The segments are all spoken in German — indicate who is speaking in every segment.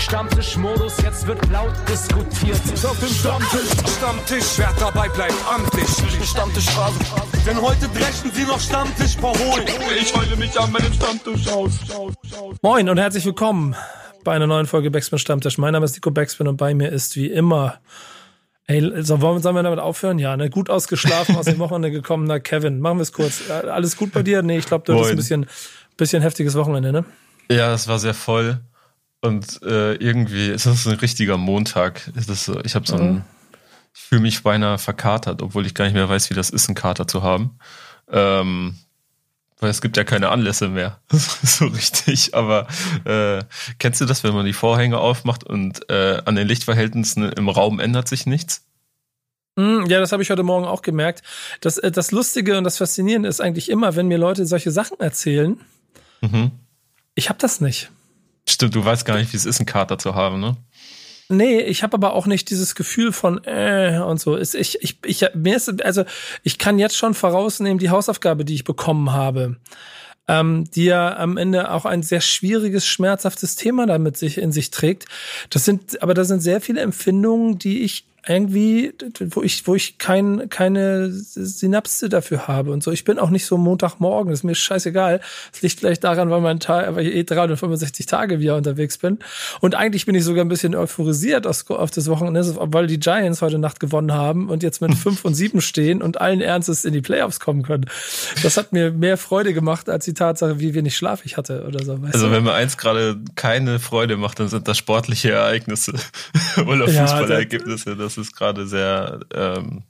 Speaker 1: Stammtischmodus, jetzt wird laut diskutiert.
Speaker 2: Auf dem Stammtisch, Stammtisch, wer dabei bleibt, amtlich. Stammtisch Phase. Denn heute brechen sie noch Stammtisch verholen. Ich heule mich an meinem Stammtisch aus.
Speaker 3: Moin und herzlich willkommen bei einer neuen Folge Backspin Stammtisch. Mein Name ist Nico Backspin und bei mir ist wie immer Ey, so, wollen, sollen wir damit aufhören? Ja, ne? Gut ausgeschlafen, aus dem Wochenende gekommener Kevin. Machen wir es kurz. Alles gut bei dir? Nee, ich glaube, du hattest ein bisschen, bisschen heftiges Wochenende, ne?
Speaker 4: Ja, es war sehr voll. Und äh, irgendwie ist das ein richtiger Montag. Das ich habe so ein, mhm. ich fühle mich beinahe verkatert, obwohl ich gar nicht mehr weiß, wie das ist, einen Kater zu haben. Ähm, weil es gibt ja keine Anlässe mehr. so richtig. Aber äh, kennst du das, wenn man die Vorhänge aufmacht und äh, an den Lichtverhältnissen im Raum ändert sich nichts?
Speaker 3: Hm, ja, das habe ich heute Morgen auch gemerkt. Das, äh, das Lustige und das Faszinierende ist eigentlich immer, wenn mir Leute solche Sachen erzählen. Mhm. Ich habe das nicht.
Speaker 4: Stimmt, du weißt gar nicht, wie es ist, einen Kater zu haben, ne?
Speaker 3: Nee, ich habe aber auch nicht dieses Gefühl von äh und so. Ich, ich, ich, mir ist, also ich kann jetzt schon vorausnehmen, die Hausaufgabe, die ich bekommen habe, ähm, die ja am Ende auch ein sehr schwieriges, schmerzhaftes Thema damit sich in sich trägt. Das sind, aber da sind sehr viele Empfindungen, die ich irgendwie, wo ich, wo ich kein, keine Synapse dafür habe und so. Ich bin auch nicht so Montagmorgen, ist mir scheißegal. Es liegt vielleicht daran, weil mein Tag, weil ich eh 365 Tage wieder unterwegs bin. Und eigentlich bin ich sogar ein bisschen euphorisiert auf das Wochenende, weil die Giants heute Nacht gewonnen haben und jetzt mit fünf und sieben stehen und allen Ernstes in die Playoffs kommen können. Das hat mir mehr Freude gemacht als die Tatsache, wie wenig Schlaf ich hatte oder so.
Speaker 4: also du? wenn mir eins gerade keine Freude macht, dann sind das sportliche Ereignisse oder Fußballergebnisse. Ja, das ist gerade sehr ähm,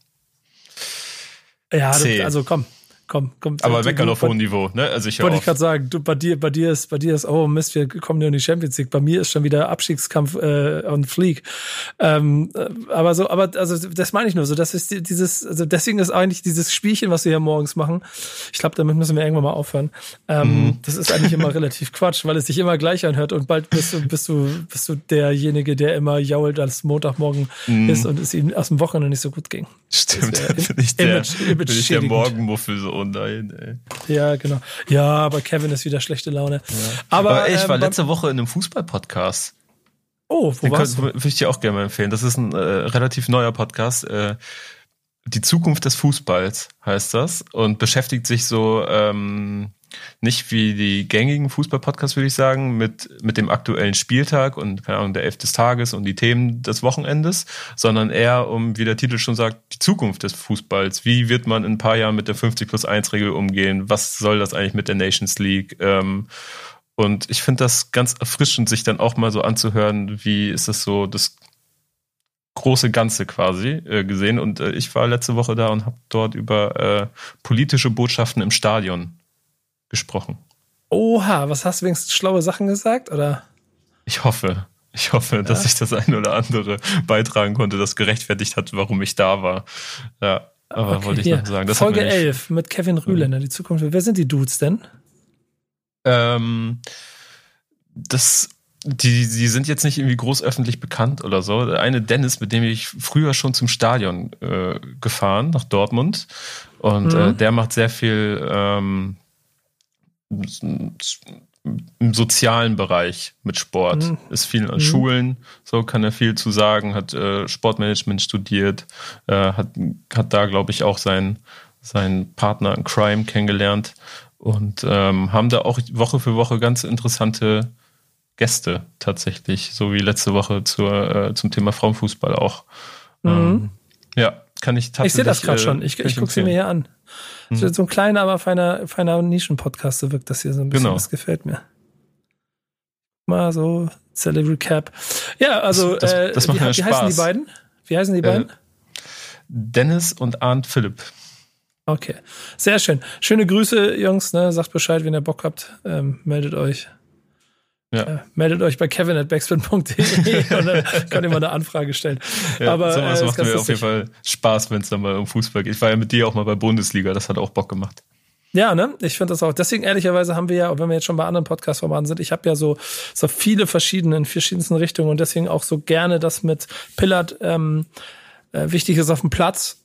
Speaker 3: ja, zäh. also komm, komm, komm.
Speaker 4: Aber Wecker auf hohem Niveau, ne? Also ich
Speaker 3: wollte ich gerade sagen, du, bei dir, bei dir ist, bei dir ist, oh Mist, wir kommen ja in die Champions League. Bei mir ist schon wieder Abstiegskampf äh, on Fleek. Ähm, äh, aber so, aber also das meine ich nur so. Das ist dieses, also deswegen ist eigentlich dieses Spielchen, was wir hier morgens machen. Ich glaube, damit müssen wir irgendwann mal aufhören. Ähm, mhm. Das ist eigentlich immer relativ Quatsch, weil es sich immer gleich anhört und bald bist du, bist du, bist du derjenige, der immer jault, als Montagmorgen mhm. ist und es ihm aus dem Wochenende nicht so gut ging.
Speaker 4: Stimmt, bin ich der, Image, Image bin ich der Morgenmuffel so oh nein,
Speaker 3: ey. Ja, genau. Ja, aber Kevin ist wieder schlechte Laune. Ja.
Speaker 4: Aber, aber ey, ich war ähm, letzte Woche in einem Fußball-Podcast.
Speaker 3: Oh, wo Den warst
Speaker 4: du? Würde ich dir auch gerne mal empfehlen. Das ist ein äh, relativ neuer Podcast. Äh, die Zukunft des Fußballs heißt das und beschäftigt sich so ähm, nicht wie die gängigen Fußball-Podcasts, würde ich sagen, mit, mit dem aktuellen Spieltag und, keine Ahnung, der Elf des Tages und die Themen des Wochenendes, sondern eher um, wie der Titel schon sagt, die Zukunft des Fußballs. Wie wird man in ein paar Jahren mit der 50 plus 1 Regel umgehen? Was soll das eigentlich mit der Nations League? Ähm, und ich finde das ganz erfrischend, sich dann auch mal so anzuhören, wie ist das so das große Ganze quasi äh, gesehen. Und äh, ich war letzte Woche da und habe dort über äh, politische Botschaften im Stadion gesprochen.
Speaker 3: Oha, was hast du wenigstens schlaue Sachen gesagt, oder?
Speaker 4: Ich hoffe. Ich hoffe, ja. dass ich das eine oder andere beitragen konnte, das gerechtfertigt hat, warum ich da war. Ja, aber okay, wollte ich hier. noch sagen.
Speaker 3: Das Folge 11 mit Kevin Rühländer, die Zukunft. Wer sind die Dudes denn?
Speaker 4: Ähm, das, die, die sind jetzt nicht irgendwie groß öffentlich bekannt oder so. Der eine Dennis, mit dem ich früher schon zum Stadion äh, gefahren, nach Dortmund. Und mhm. äh, der macht sehr viel ähm, im sozialen Bereich mit Sport. Mhm. Ist viel an mhm. Schulen, so kann er viel zu sagen, hat äh, Sportmanagement studiert, äh, hat, hat da, glaube ich, auch seinen, seinen Partner in Crime kennengelernt und ähm, haben da auch Woche für Woche ganz interessante Gäste tatsächlich, so wie letzte Woche zur, äh, zum Thema Frauenfußball auch. Mhm. Ähm, ja, kann ich tatsächlich.
Speaker 3: Ich sehe das gerade äh, schon. Ich, ich gucke sie mir hier an. Mhm. So ein kleiner, aber feiner, feiner Nischen-Podcast, so wirkt das hier so ein bisschen. Genau. Das gefällt mir. Mal so, Salary Cap. Ja, also,
Speaker 4: das, das, das macht
Speaker 3: wie,
Speaker 4: wie
Speaker 3: heißen die beiden? Wie heißen die beiden? Äh,
Speaker 4: Dennis und Arndt Philipp.
Speaker 3: Okay, sehr schön. Schöne Grüße, Jungs. Ne? Sagt Bescheid, wenn ihr Bock habt. Ähm, meldet euch. Ja. Äh, meldet euch bei kevin at backspin.de und dann könnt ihr mal eine Anfrage stellen.
Speaker 4: Ja, Aber sowas äh, macht mir auf jeden Fall Spaß, wenn es dann mal um Fußball geht. Ich war ja mit dir auch mal bei Bundesliga, das hat auch Bock gemacht.
Speaker 3: Ja, ne? Ich finde das auch. Deswegen ehrlicherweise haben wir ja, wenn wir jetzt schon bei anderen Podcast-Formaten sind, ich habe ja so so viele verschiedene in verschiedensten Richtungen und deswegen auch so gerne das mit Pillard ähm, äh, wichtig ist auf dem Platz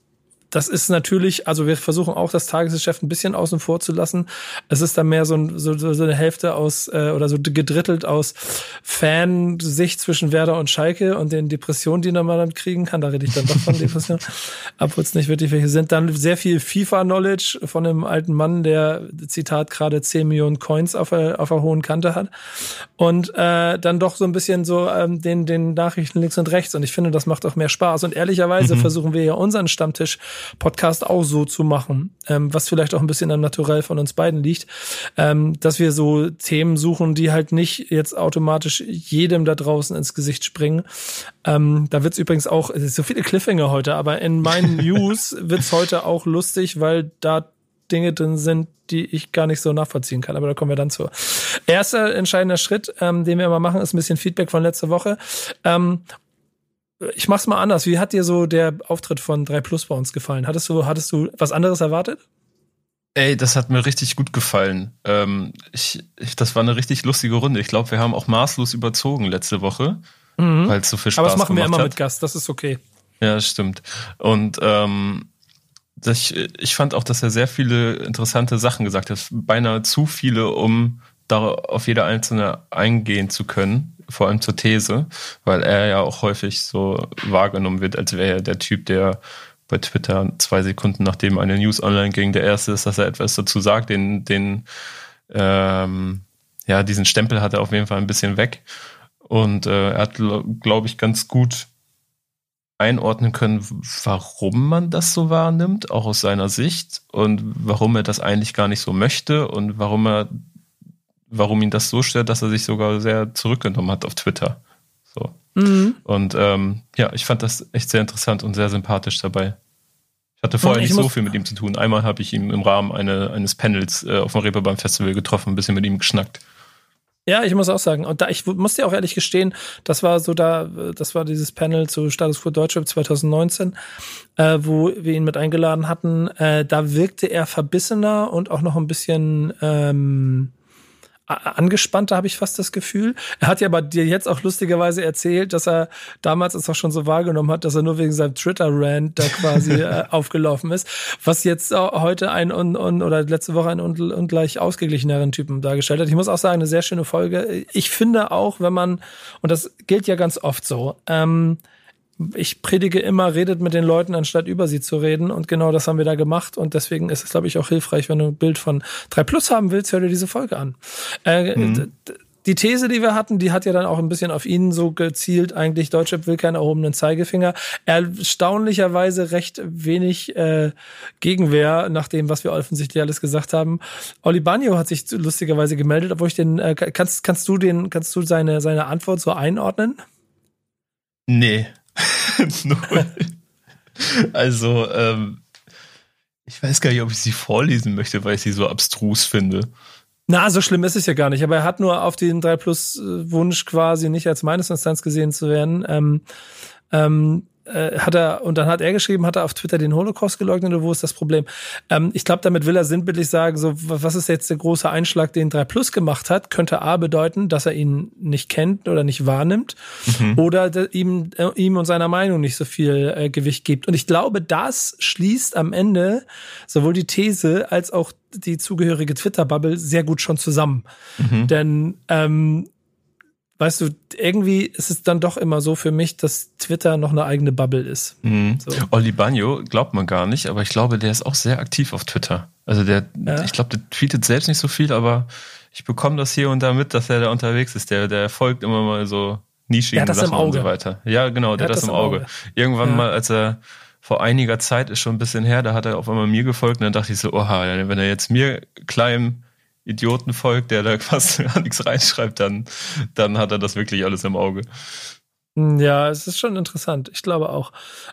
Speaker 3: das ist natürlich, also wir versuchen auch das Tagesgeschäft ein bisschen außen vor zu lassen. Es ist dann mehr so, ein, so, so eine Hälfte aus äh, oder so gedrittelt aus Fansicht zwischen Werder und Schalke und den Depressionen, die man dann kriegen kann. Da rede ich dann doch von Depressionen, obwohl es nicht wirklich welche sind. Dann sehr viel FIFA-Knowledge von einem alten Mann, der Zitat gerade 10 Millionen Coins auf der, auf der hohen Kante hat. Und äh, dann doch so ein bisschen so ähm, den, den Nachrichten links und rechts. Und ich finde, das macht auch mehr Spaß. Und ehrlicherweise mhm. versuchen wir ja unseren Stammtisch Podcast auch so zu machen, ähm, was vielleicht auch ein bisschen am Naturell von uns beiden liegt, ähm, dass wir so Themen suchen, die halt nicht jetzt automatisch jedem da draußen ins Gesicht springen. Ähm, da wird's übrigens auch, es ist so viele Cliffhanger heute, aber in meinen News wird's heute auch lustig, weil da Dinge drin sind, die ich gar nicht so nachvollziehen kann. Aber da kommen wir dann zu. Erster entscheidender Schritt, ähm, den wir immer machen, ist ein bisschen Feedback von letzter Woche. Ähm, ich mach's mal anders. Wie hat dir so der Auftritt von 3 Plus bei uns gefallen? Hattest du, hattest du was anderes erwartet?
Speaker 4: Ey, das hat mir richtig gut gefallen. Ähm, ich, ich, das war eine richtig lustige Runde. Ich glaube, wir haben auch maßlos überzogen letzte Woche, mhm. weil es so viel Spaß
Speaker 3: Aber das machen wir immer
Speaker 4: hat.
Speaker 3: mit Gast, das ist okay.
Speaker 4: Ja, stimmt. Und ähm, das, ich fand auch, dass er sehr viele interessante Sachen gesagt hat. Beinahe zu viele, um da auf jede einzelne eingehen zu können vor allem zur These, weil er ja auch häufig so wahrgenommen wird, als wäre er der Typ, der bei Twitter zwei Sekunden nachdem eine News online ging, der erste ist, dass er etwas dazu sagt, den, den, ähm, ja, diesen Stempel hat er auf jeden Fall ein bisschen weg. Und äh, er hat, glaube ich, ganz gut einordnen können, warum man das so wahrnimmt, auch aus seiner Sicht und warum er das eigentlich gar nicht so möchte und warum er warum ihn das so stört, dass er sich sogar sehr zurückgenommen hat auf Twitter. So. Mhm. Und ähm, ja, ich fand das echt sehr interessant und sehr sympathisch dabei. Ich hatte vorher ich nicht so viel mit ihm zu tun. Einmal habe ich ihn im Rahmen eine, eines Panels äh, auf dem Reeperbahn Festival getroffen, ein bisschen mit ihm geschnackt.
Speaker 3: Ja, ich muss auch sagen, und da ich muss dir auch ehrlich gestehen, das war so da, das war dieses Panel zu Status Quo Deutschland 2019, äh, wo wir ihn mit eingeladen hatten. Äh, da wirkte er verbissener und auch noch ein bisschen ähm, angespannter, habe ich fast das Gefühl. Er hat ja bei dir jetzt auch lustigerweise erzählt, dass er damals es auch schon so wahrgenommen hat, dass er nur wegen seinem Twitter-Rant da quasi äh, aufgelaufen ist, was jetzt heute ein un, un, oder letzte Woche einen un, ungleich ausgeglicheneren Typen dargestellt hat. Ich muss auch sagen, eine sehr schöne Folge. Ich finde auch, wenn man, und das gilt ja ganz oft so, ähm, ich predige immer, redet mit den Leuten, anstatt über sie zu reden. Und genau das haben wir da gemacht. Und deswegen ist es, glaube ich, auch hilfreich, wenn du ein Bild von 3 Plus haben willst, hör dir diese Folge an. Äh, mhm. Die These, die wir hatten, die hat ja dann auch ein bisschen auf ihn so gezielt. Eigentlich Deutschland will keinen erhobenen Zeigefinger. Erstaunlicherweise recht wenig äh, Gegenwehr nach dem, was wir offensichtlich alles gesagt haben. Oli Bagno hat sich lustigerweise gemeldet, obwohl ich den, äh, kannst, kannst du den, kannst du seine, seine Antwort so einordnen?
Speaker 4: Nee. also, ähm, ich weiß gar nicht, ob ich sie vorlesen möchte, weil ich sie so abstrus finde.
Speaker 3: Na, so schlimm ist es ja gar nicht. Aber er hat nur auf den 3 Plus Wunsch quasi nicht als meines Instanz gesehen zu werden. Ähm, ähm, äh, hat er, und dann hat er geschrieben, hat er auf Twitter den Holocaust geleugnet oder wo ist das Problem? Ähm, ich glaube, damit will er sinnbildlich sagen, so, was ist jetzt der große Einschlag, den 3 Plus gemacht hat? Könnte A bedeuten, dass er ihn nicht kennt oder nicht wahrnimmt mhm. oder ihm, äh, ihm und seiner Meinung nicht so viel äh, Gewicht gibt. Und ich glaube, das schließt am Ende sowohl die These als auch die zugehörige Twitter-Bubble sehr gut schon zusammen. Mhm. Denn ähm, weißt du, irgendwie ist es dann doch immer so für mich, dass Twitter noch eine eigene Bubble ist.
Speaker 4: Mhm. So. Oli Bagno glaubt man gar nicht, aber ich glaube, der ist auch sehr aktiv auf Twitter. Also der, ja. ich glaube, der tweetet selbst nicht so viel, aber ich bekomme das hier und da mit, dass er da unterwegs ist. Der, der folgt immer mal so nischigen Sachen und so weiter. Ja, genau, der, der hat das, im Auge. Auge. Irgendwann ja. mal, als er vor einiger Zeit ist schon ein bisschen her, da hat er auf einmal mir gefolgt und dann dachte ich so, oha, wenn er jetzt mir kleinem Idioten folgt, der da fast gar nichts reinschreibt, dann, dann hat er das wirklich alles im Auge.
Speaker 3: Hm, ja, es ist schon interessant. Ich glaube auch.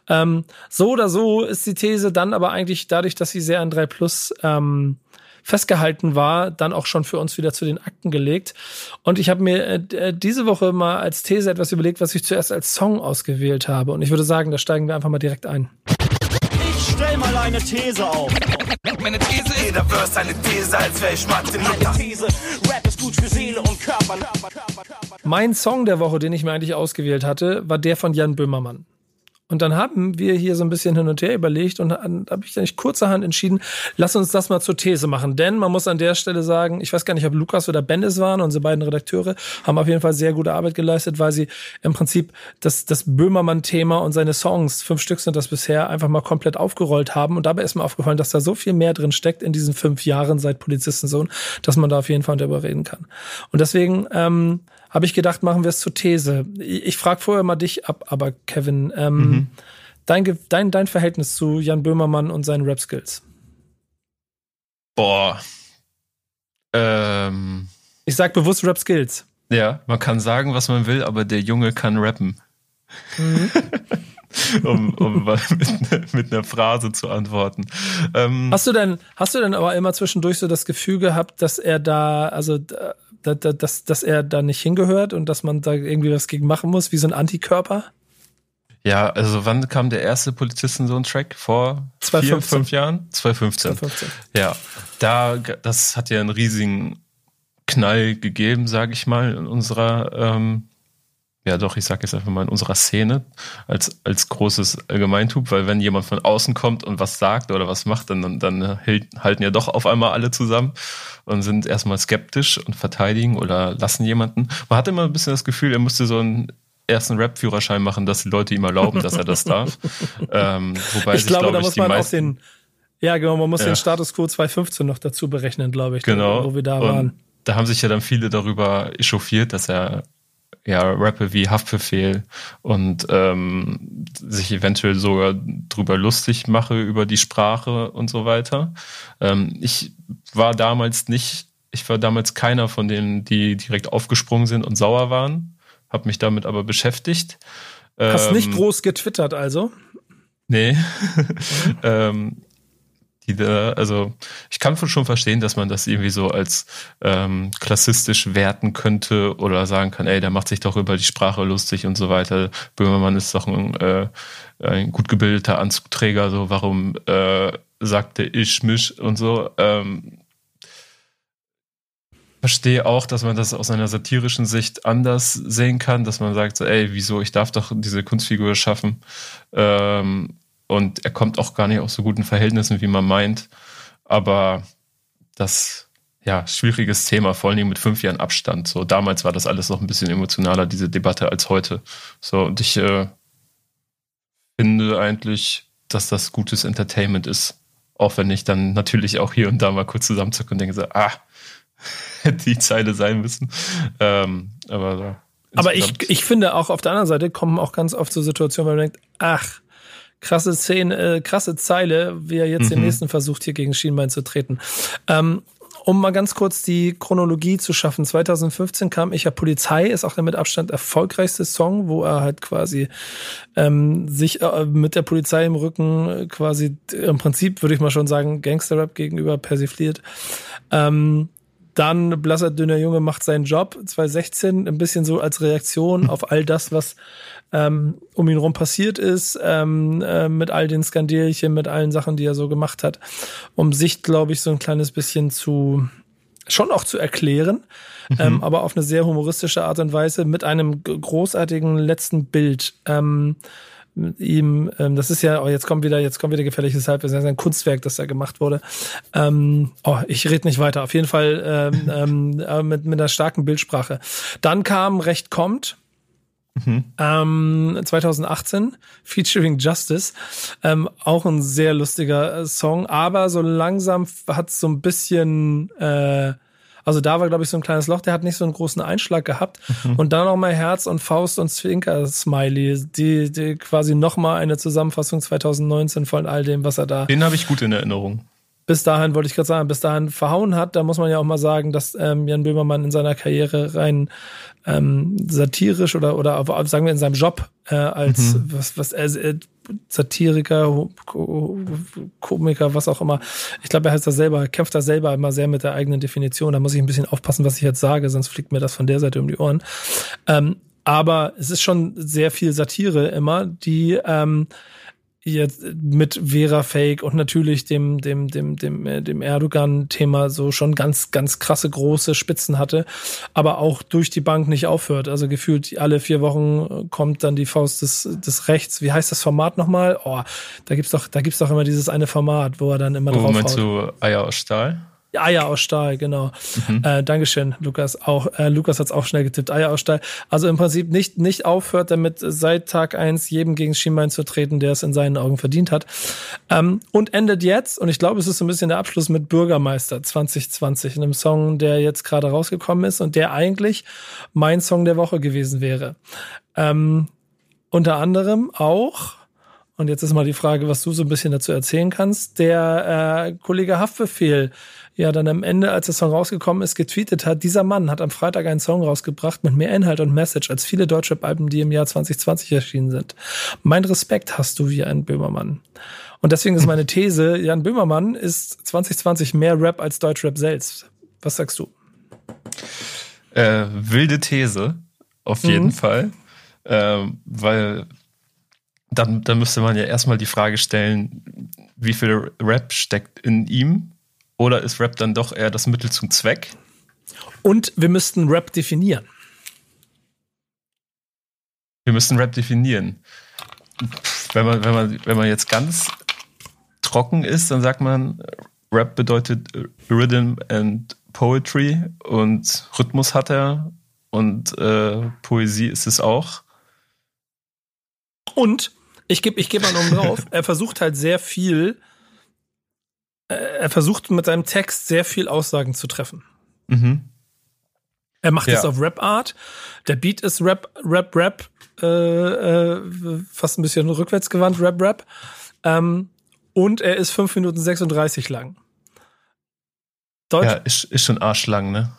Speaker 3: Ähm, so oder so ist die These dann aber eigentlich dadurch, dass sie sehr an 3 Plus ähm, festgehalten war, dann auch schon für uns wieder zu den Akten gelegt. Und ich habe mir äh, diese Woche mal als These etwas überlegt, was ich zuerst als Song ausgewählt habe. Und ich würde sagen, da steigen wir einfach mal direkt ein.
Speaker 5: Stell mal eine These auf.
Speaker 6: Meine These jeder Verse eine These, als wäre ich Martin Luther. These,
Speaker 3: Rap ist gut für Seele und Körper. Mein Song der Woche, den ich mir eigentlich ausgewählt hatte, war der von Jan Böhmermann. Und dann haben wir hier so ein bisschen hin und her überlegt und habe ich eigentlich kurzerhand entschieden, lass uns das mal zur These machen. Denn man muss an der Stelle sagen, ich weiß gar nicht, ob Lukas oder Ben es waren, unsere beiden Redakteure haben auf jeden Fall sehr gute Arbeit geleistet, weil sie im Prinzip das, das Böhmermann-Thema und seine Songs, fünf Stück sind das bisher, einfach mal komplett aufgerollt haben. Und dabei ist mir aufgefallen, dass da so viel mehr drin steckt in diesen fünf Jahren seit Polizistensohn, dass man da auf jeden Fall darüber reden kann. Und deswegen ähm, habe ich gedacht, machen wir es zur These. Ich, ich frage vorher mal dich ab, aber Kevin, ähm, mhm. dein, dein, dein Verhältnis zu Jan Böhmermann und seinen Rap-Skills?
Speaker 4: Boah. Ähm.
Speaker 3: Ich sag bewusst Rap-Skills.
Speaker 4: Ja, man kann sagen, was man will, aber der Junge kann rappen. Mhm. um, um mit, mit, einer Phrase zu antworten.
Speaker 3: Ähm, hast du denn, hast du denn aber immer zwischendurch so das Gefühl gehabt, dass er da, also dass, dass er da nicht hingehört und dass man da irgendwie was gegen machen muss, wie so ein Antikörper?
Speaker 4: Ja, also wann kam der erste Polizisten so ein Track? Vor 2015. vier, fünf Jahren? 2015. 2015. Ja, da, das hat ja einen riesigen Knall gegeben, sage ich mal, in unserer ähm, ja doch, ich sage jetzt einfach mal in unserer Szene als, als großes Allgemeintub, weil wenn jemand von außen kommt und was sagt oder was macht, dann, dann halten ja doch auf einmal alle zusammen und sind erstmal skeptisch und verteidigen oder lassen jemanden. Man hat immer ein bisschen das Gefühl, er müsste so einen ersten Rap-Führerschein machen, dass die Leute ihm erlauben, dass er das darf.
Speaker 3: ähm, wobei ich sich, glaube, da muss man auch den, ja genau, man muss ja. den Status Quo 2015 noch dazu berechnen, glaube ich,
Speaker 4: genau.
Speaker 3: wo wir da und waren.
Speaker 4: Da haben sich ja dann viele darüber echauffiert, dass er ja, Rapper wie Haftbefehl und ähm, sich eventuell sogar drüber lustig mache über die Sprache und so weiter. Ähm, ich war damals nicht, ich war damals keiner von denen, die direkt aufgesprungen sind und sauer waren, habe mich damit aber beschäftigt.
Speaker 3: Hast ähm, nicht groß getwittert also?
Speaker 4: Nee. Mhm. ähm, die da, also ich kann schon verstehen, dass man das irgendwie so als ähm, klassistisch werten könnte oder sagen kann, ey, der macht sich doch über die Sprache lustig und so weiter. Böhmermann ist doch ein, äh, ein gut gebildeter Anzugträger, so warum äh, sagt der ich mich und so. Ähm, verstehe auch, dass man das aus einer satirischen Sicht anders sehen kann, dass man sagt, so, ey, wieso, ich darf doch diese Kunstfigur schaffen. Ähm, und er kommt auch gar nicht aus so guten Verhältnissen, wie man meint. Aber das, ja, schwieriges Thema, vor allem mit fünf Jahren Abstand. So, damals war das alles noch ein bisschen emotionaler, diese Debatte, als heute. So, und ich äh, finde eigentlich, dass das gutes Entertainment ist. Auch wenn ich dann natürlich auch hier und da mal kurz zusammenzucke und denke so, ah, hätte die Zeile sein müssen. Ähm, aber so,
Speaker 3: aber ich, ich finde auch auf der anderen Seite kommen auch ganz oft so Situationen, wo man denkt, ach, krasse Szene, äh, krasse Zeile, wie er jetzt mhm. den nächsten versucht, hier gegen Schienbein zu treten. Ähm, um mal ganz kurz die Chronologie zu schaffen. 2015 kam Ich ja Polizei, ist auch der mit Abstand erfolgreichste Song, wo er halt quasi ähm, sich äh, mit der Polizei im Rücken äh, quasi im Prinzip, würde ich mal schon sagen, Gangsterrap gegenüber persifliert. Ähm, dann Blasser Dünner Junge macht seinen Job 2016, ein bisschen so als Reaktion auf all das, was ähm, um ihn rum passiert ist, ähm, äh, mit all den Skandelchen, mit allen Sachen, die er so gemacht hat, um sich, glaube ich, so ein kleines bisschen zu schon auch zu erklären, mhm. ähm, aber auf eine sehr humoristische Art und Weise mit einem großartigen letzten Bild. Ähm, ihm, ähm, das ist ja, oh, jetzt kommt wieder, jetzt kommt wieder gefährliches Halbwissen, das ist ein Kunstwerk, das da gemacht wurde. Ähm, oh, ich rede nicht weiter. Auf jeden Fall ähm, ähm, äh, mit, mit einer starken Bildsprache. Dann kam Recht kommt, Mhm. Ähm, 2018, featuring Justice. Ähm, auch ein sehr lustiger äh, Song, aber so langsam hat so ein bisschen, äh, also da war, glaube ich, so ein kleines Loch, der hat nicht so einen großen Einschlag gehabt. Mhm. Und dann noch mal Herz und Faust und Zwinker-Smiley, die, die quasi noch mal eine Zusammenfassung 2019 von all dem, was er da.
Speaker 4: Den habe ich gut in Erinnerung
Speaker 3: bis dahin, wollte ich gerade sagen, bis dahin verhauen hat. Da muss man ja auch mal sagen, dass ähm, Jan Böhmermann in seiner Karriere rein ähm, satirisch oder oder sagen wir in seinem Job äh, als mhm. was was äh, Satiriker, Komiker, was auch immer. Ich glaube, er heißt das selber, kämpft da selber immer sehr mit der eigenen Definition. Da muss ich ein bisschen aufpassen, was ich jetzt sage, sonst fliegt mir das von der Seite um die Ohren. Ähm, aber es ist schon sehr viel Satire immer, die ähm, jetzt mit Vera Fake und natürlich dem dem dem dem äh, dem Erdogan Thema so schon ganz ganz krasse große Spitzen hatte, aber auch durch die Bank nicht aufhört. Also gefühlt alle vier Wochen kommt dann die Faust des des Rechts. Wie heißt das Format nochmal? Oh, da gibt's doch da gibt's doch immer dieses eine Format, wo er dann immer
Speaker 4: Oh,
Speaker 3: drauf haut.
Speaker 4: du Eier aus Stahl?
Speaker 3: Eier aus Stahl, genau.
Speaker 4: Mhm.
Speaker 3: Äh, Dankeschön, Lukas. Auch äh, Lukas hat's auch schnell getippt. Eier aus Stahl. Also im Prinzip nicht nicht aufhört, damit seit Tag eins jedem gegen Schienbein zu treten, der es in seinen Augen verdient hat. Ähm, und endet jetzt, und ich glaube, es ist so ein bisschen der Abschluss mit Bürgermeister 2020, einem Song, der jetzt gerade rausgekommen ist und der eigentlich mein Song der Woche gewesen wäre. Ähm, unter anderem auch und jetzt ist mal die Frage, was du so ein bisschen dazu erzählen kannst. Der äh, Kollege Haftbefehl ja dann am Ende, als der Song rausgekommen ist, getweetet hat, dieser Mann hat am Freitag einen Song rausgebracht mit mehr Inhalt und Message als viele deutsche Alben, die im Jahr 2020 erschienen sind. Mein Respekt hast du wie ein Böhmermann. Und deswegen ist meine These, Jan Böhmermann ist 2020 mehr Rap als Deutschrap selbst. Was sagst du?
Speaker 4: Äh, wilde These, auf jeden Fall. Ähm, weil dann, dann müsste man ja erstmal die Frage stellen, wie viel Rap steckt in ihm? Oder ist Rap dann doch eher das Mittel zum Zweck?
Speaker 3: Und wir müssten Rap definieren.
Speaker 4: Wir müssen Rap definieren. Wenn man, wenn man, wenn man jetzt ganz trocken ist, dann sagt man, Rap bedeutet Rhythm and Poetry und Rhythmus hat er und äh, Poesie ist es auch.
Speaker 3: Und ich gebe ich geb mal noch drauf, er versucht halt sehr viel, äh, er versucht mit seinem Text sehr viel Aussagen zu treffen.
Speaker 4: Mhm.
Speaker 3: Er macht
Speaker 4: Ja.
Speaker 3: es auf Rap-Art. Der Beat ist Rap, Rap, Rap, äh, äh, fast ein bisschen rückwärtsgewandt, Rap, Rap. Ähm, und er ist 5 Minuten 36 lang. Deutsch,
Speaker 4: Ja, ist, ist schon arschlang, ne?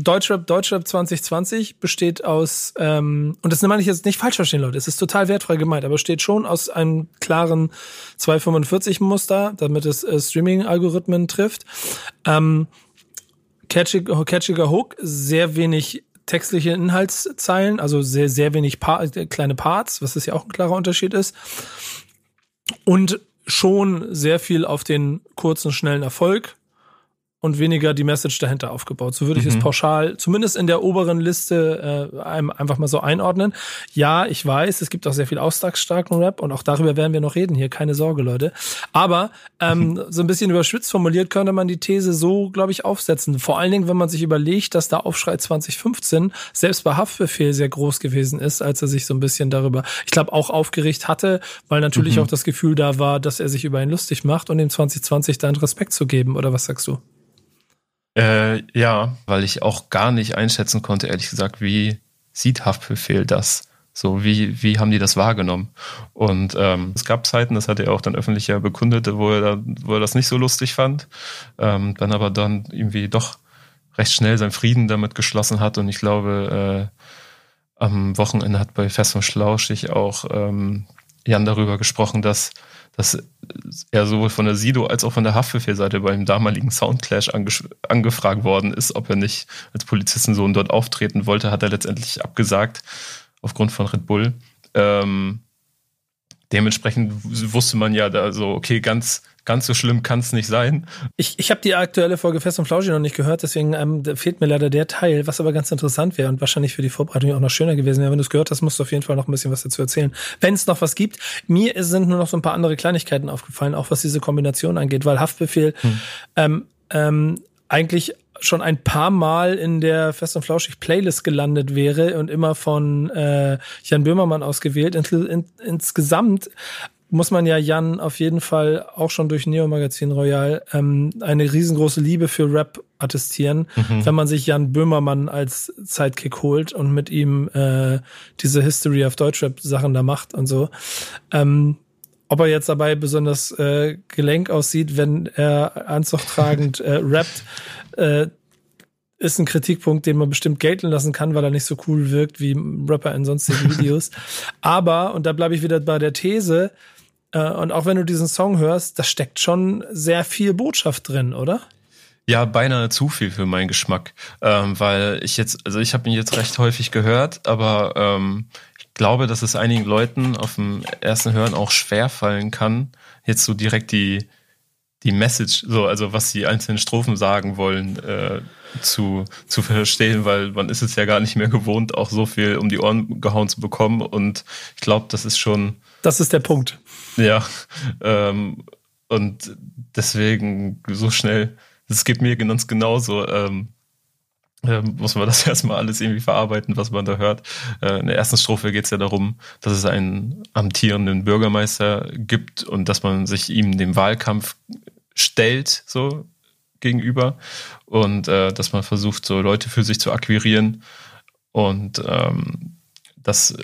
Speaker 3: Deutschrap, Deutschrap 2020 besteht aus, ähm, und das meine ich jetzt nicht falsch verstehen, Leute, es ist total wertfrei gemeint, aber besteht schon aus einem klaren 245-Muster, damit es äh, Streaming-Algorithmen trifft. Ähm, catchig, catchiger Hook, sehr wenig textliche Inhaltszeilen, also sehr, sehr wenig pa äh, kleine Parts, was das ja auch ein klarer Unterschied ist. Und schon sehr viel auf den kurzen, schnellen Erfolg und weniger die Message dahinter aufgebaut. So würde ich es pauschal, zumindest in der oberen Liste, äh, einfach mal so einordnen. Ja, ich weiß, es gibt auch sehr viel ausdrucksstarken Rap und auch darüber werden wir noch reden hier, keine Sorge, Leute. Aber ähm, so ein bisschen überschwitzt formuliert könnte man die These so, glaube ich, aufsetzen. Vor allen Dingen, wenn man sich überlegt, dass der Aufschrei 2015 selbst bei Haftbefehl sehr groß gewesen ist, als er sich so ein bisschen darüber, ich glaube, auch aufgeregt hatte, weil natürlich auch das Gefühl da war, dass er sich über ihn lustig macht und ihm 2020 dann Respekt zu geben. Oder was sagst du?
Speaker 4: Äh, ja, weil ich auch gar nicht einschätzen konnte, ehrlich gesagt, wie sieht Haftbefehl das? So, wie, wie haben die das wahrgenommen? Und ähm, es gab Zeiten, das hat er auch dann öffentlich ja bekundet, wo er, da, wo er das nicht so lustig fand, ähm, dann aber dann irgendwie doch recht schnell seinen Frieden damit geschlossen hat. Und ich glaube, äh, am Wochenende hat bei Fest und Schlauschig auch ähm, Jan darüber gesprochen, dass, dass er sowohl von der Sido als auch von der Haftbefehl-Seite beim damaligen Soundclash ange angefragt worden ist, ob er nicht als Polizistensohn dort auftreten wollte, hat er letztendlich abgesagt, aufgrund von Red Bull. Ähm, dementsprechend wusste man ja da so, okay, ganz, ganz so schlimm kann es nicht sein.
Speaker 3: Ich, ich habe die aktuelle Folge Fest und Flauschig noch nicht gehört, deswegen ähm, fehlt mir leider der Teil, was aber ganz interessant wäre und wahrscheinlich für die Vorbereitung auch noch schöner gewesen wäre. Wenn du es gehört hast, musst du auf jeden Fall noch ein bisschen was dazu erzählen. Wenn es noch was gibt, mir sind nur noch so ein paar andere Kleinigkeiten aufgefallen, auch was diese Kombination angeht, weil Haftbefehl ähm, ähm, eigentlich schon ein paar Mal in der Fest und Flauschig Playlist gelandet wäre und immer von äh, Jan Böhmermann ausgewählt. In, in, insgesamt muss man ja Jan auf jeden Fall auch schon durch Neo Magazin Royal ähm, eine riesengroße Liebe für Rap attestieren, wenn man sich Jan Böhmermann als Sidekick holt und mit ihm äh, diese History of Deutschrap Sachen da macht und so. Ähm, ob er jetzt dabei besonders äh, gelenk aussieht, wenn er anzugtragend äh, rappt, äh, ist ein Kritikpunkt, den man bestimmt gelten lassen kann, weil er nicht so cool wirkt wie Rapper in sonstigen Videos. Aber, und da bleibe ich wieder bei der These, und auch wenn du diesen Song hörst, da steckt schon sehr viel Botschaft drin, oder?
Speaker 4: Ja, beinahe zu viel für meinen Geschmack, ähm, weil ich jetzt, also ich habe ihn jetzt recht häufig gehört, aber ähm, ich glaube, dass es einigen Leuten auf dem ersten Hören auch schwer fallen kann, jetzt so direkt die, die Message, so, also was die einzelnen Strophen sagen wollen, äh, zu, zu verstehen, weil man ist es ja gar nicht mehr gewohnt, auch so viel um die Ohren gehauen zu bekommen. Und ich glaube, das ist schon.
Speaker 3: Das ist der Punkt.
Speaker 4: Ja. Ähm, und deswegen so schnell, das geht mir ganz genauso. Ähm, ähm, muss man das erstmal alles irgendwie verarbeiten, was man da hört. Äh, in der ersten Strophe geht es ja darum, dass es einen amtierenden Bürgermeister gibt und dass man sich ihm dem Wahlkampf stellt, so gegenüber und äh, dass man versucht, so Leute für sich zu akquirieren und ähm, das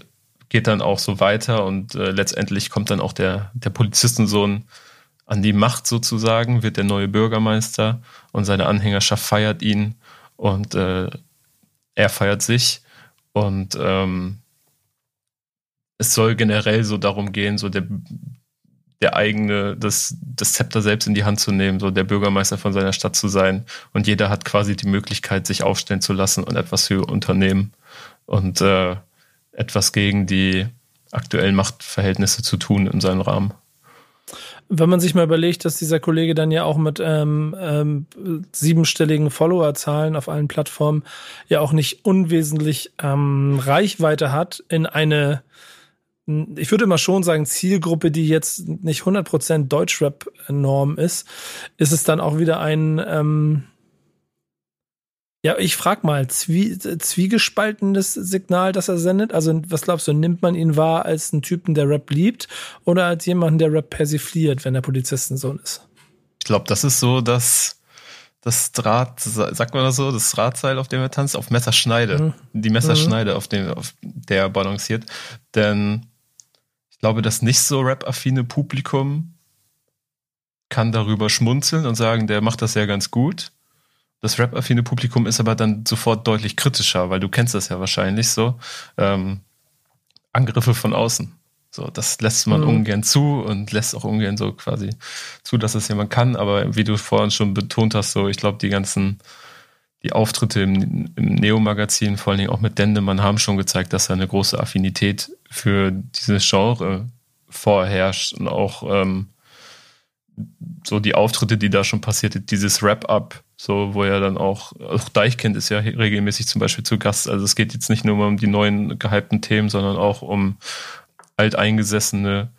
Speaker 4: geht dann auch so weiter und äh, letztendlich kommt dann auch der, der Polizistensohn an die Macht sozusagen, wird der neue Bürgermeister und seine Anhängerschaft feiert ihn und äh, er feiert sich und ähm, es soll generell so darum gehen, so der, der eigene, das, das Zepter selbst in die Hand zu nehmen, so der Bürgermeister von seiner Stadt zu sein. Und jeder hat quasi die Möglichkeit, sich aufstellen zu lassen und etwas für Unternehmen und äh, etwas gegen die aktuellen Machtverhältnisse zu tun in seinem Rahmen.
Speaker 3: Wenn man sich mal überlegt, dass dieser Kollege dann ja auch mit ähm, ähm, siebenstelligen Followerzahlen auf allen Plattformen ja auch nicht unwesentlich ähm, Reichweite hat in eine, ich würde immer schon sagen, Zielgruppe, die jetzt nicht 100% Deutschrap-Norm ist, ist es dann auch wieder ein, ähm, ja, ich frag mal, zwie, zwiegespaltenes Signal, das er sendet? Also, was glaubst du, nimmt man ihn wahr als einen Typen, der Rap liebt oder als jemanden, der Rap persifliert, wenn er Polizistensohn ist?
Speaker 4: Ich glaube, das ist so das, das Draht, sagt man das so, das Drahtseil, auf dem er tanzt, auf Messerschneide. Mhm. Die Messerschneide, mhm. auf dem auf der er balanciert. Denn ich glaube, das nicht so rap-affine Publikum kann darüber schmunzeln und sagen, der macht das ja ganz gut. Das rap-affine Publikum ist aber dann sofort deutlich kritischer, weil du kennst das ja wahrscheinlich so. Ähm, Angriffe von außen. So, das lässt man mhm. ungern zu und lässt auch ungern so quasi zu, dass es jemand kann. Aber wie du vorhin schon betont hast, so, ich glaube, die ganzen, die Auftritte im, im Neo-Magazin, vor allen Dingen auch mit Dendemann, haben schon gezeigt, dass da eine große Affinität für dieses Genre vorherrscht und auch ähm, so die Auftritte, die da schon passiert, dieses Wrap-Up, so wo er dann auch, auch Deichkind ist ja regelmäßig zum Beispiel zu Gast. Also es geht jetzt nicht nur um die neuen gehypten Themen, sondern auch um alteingesessene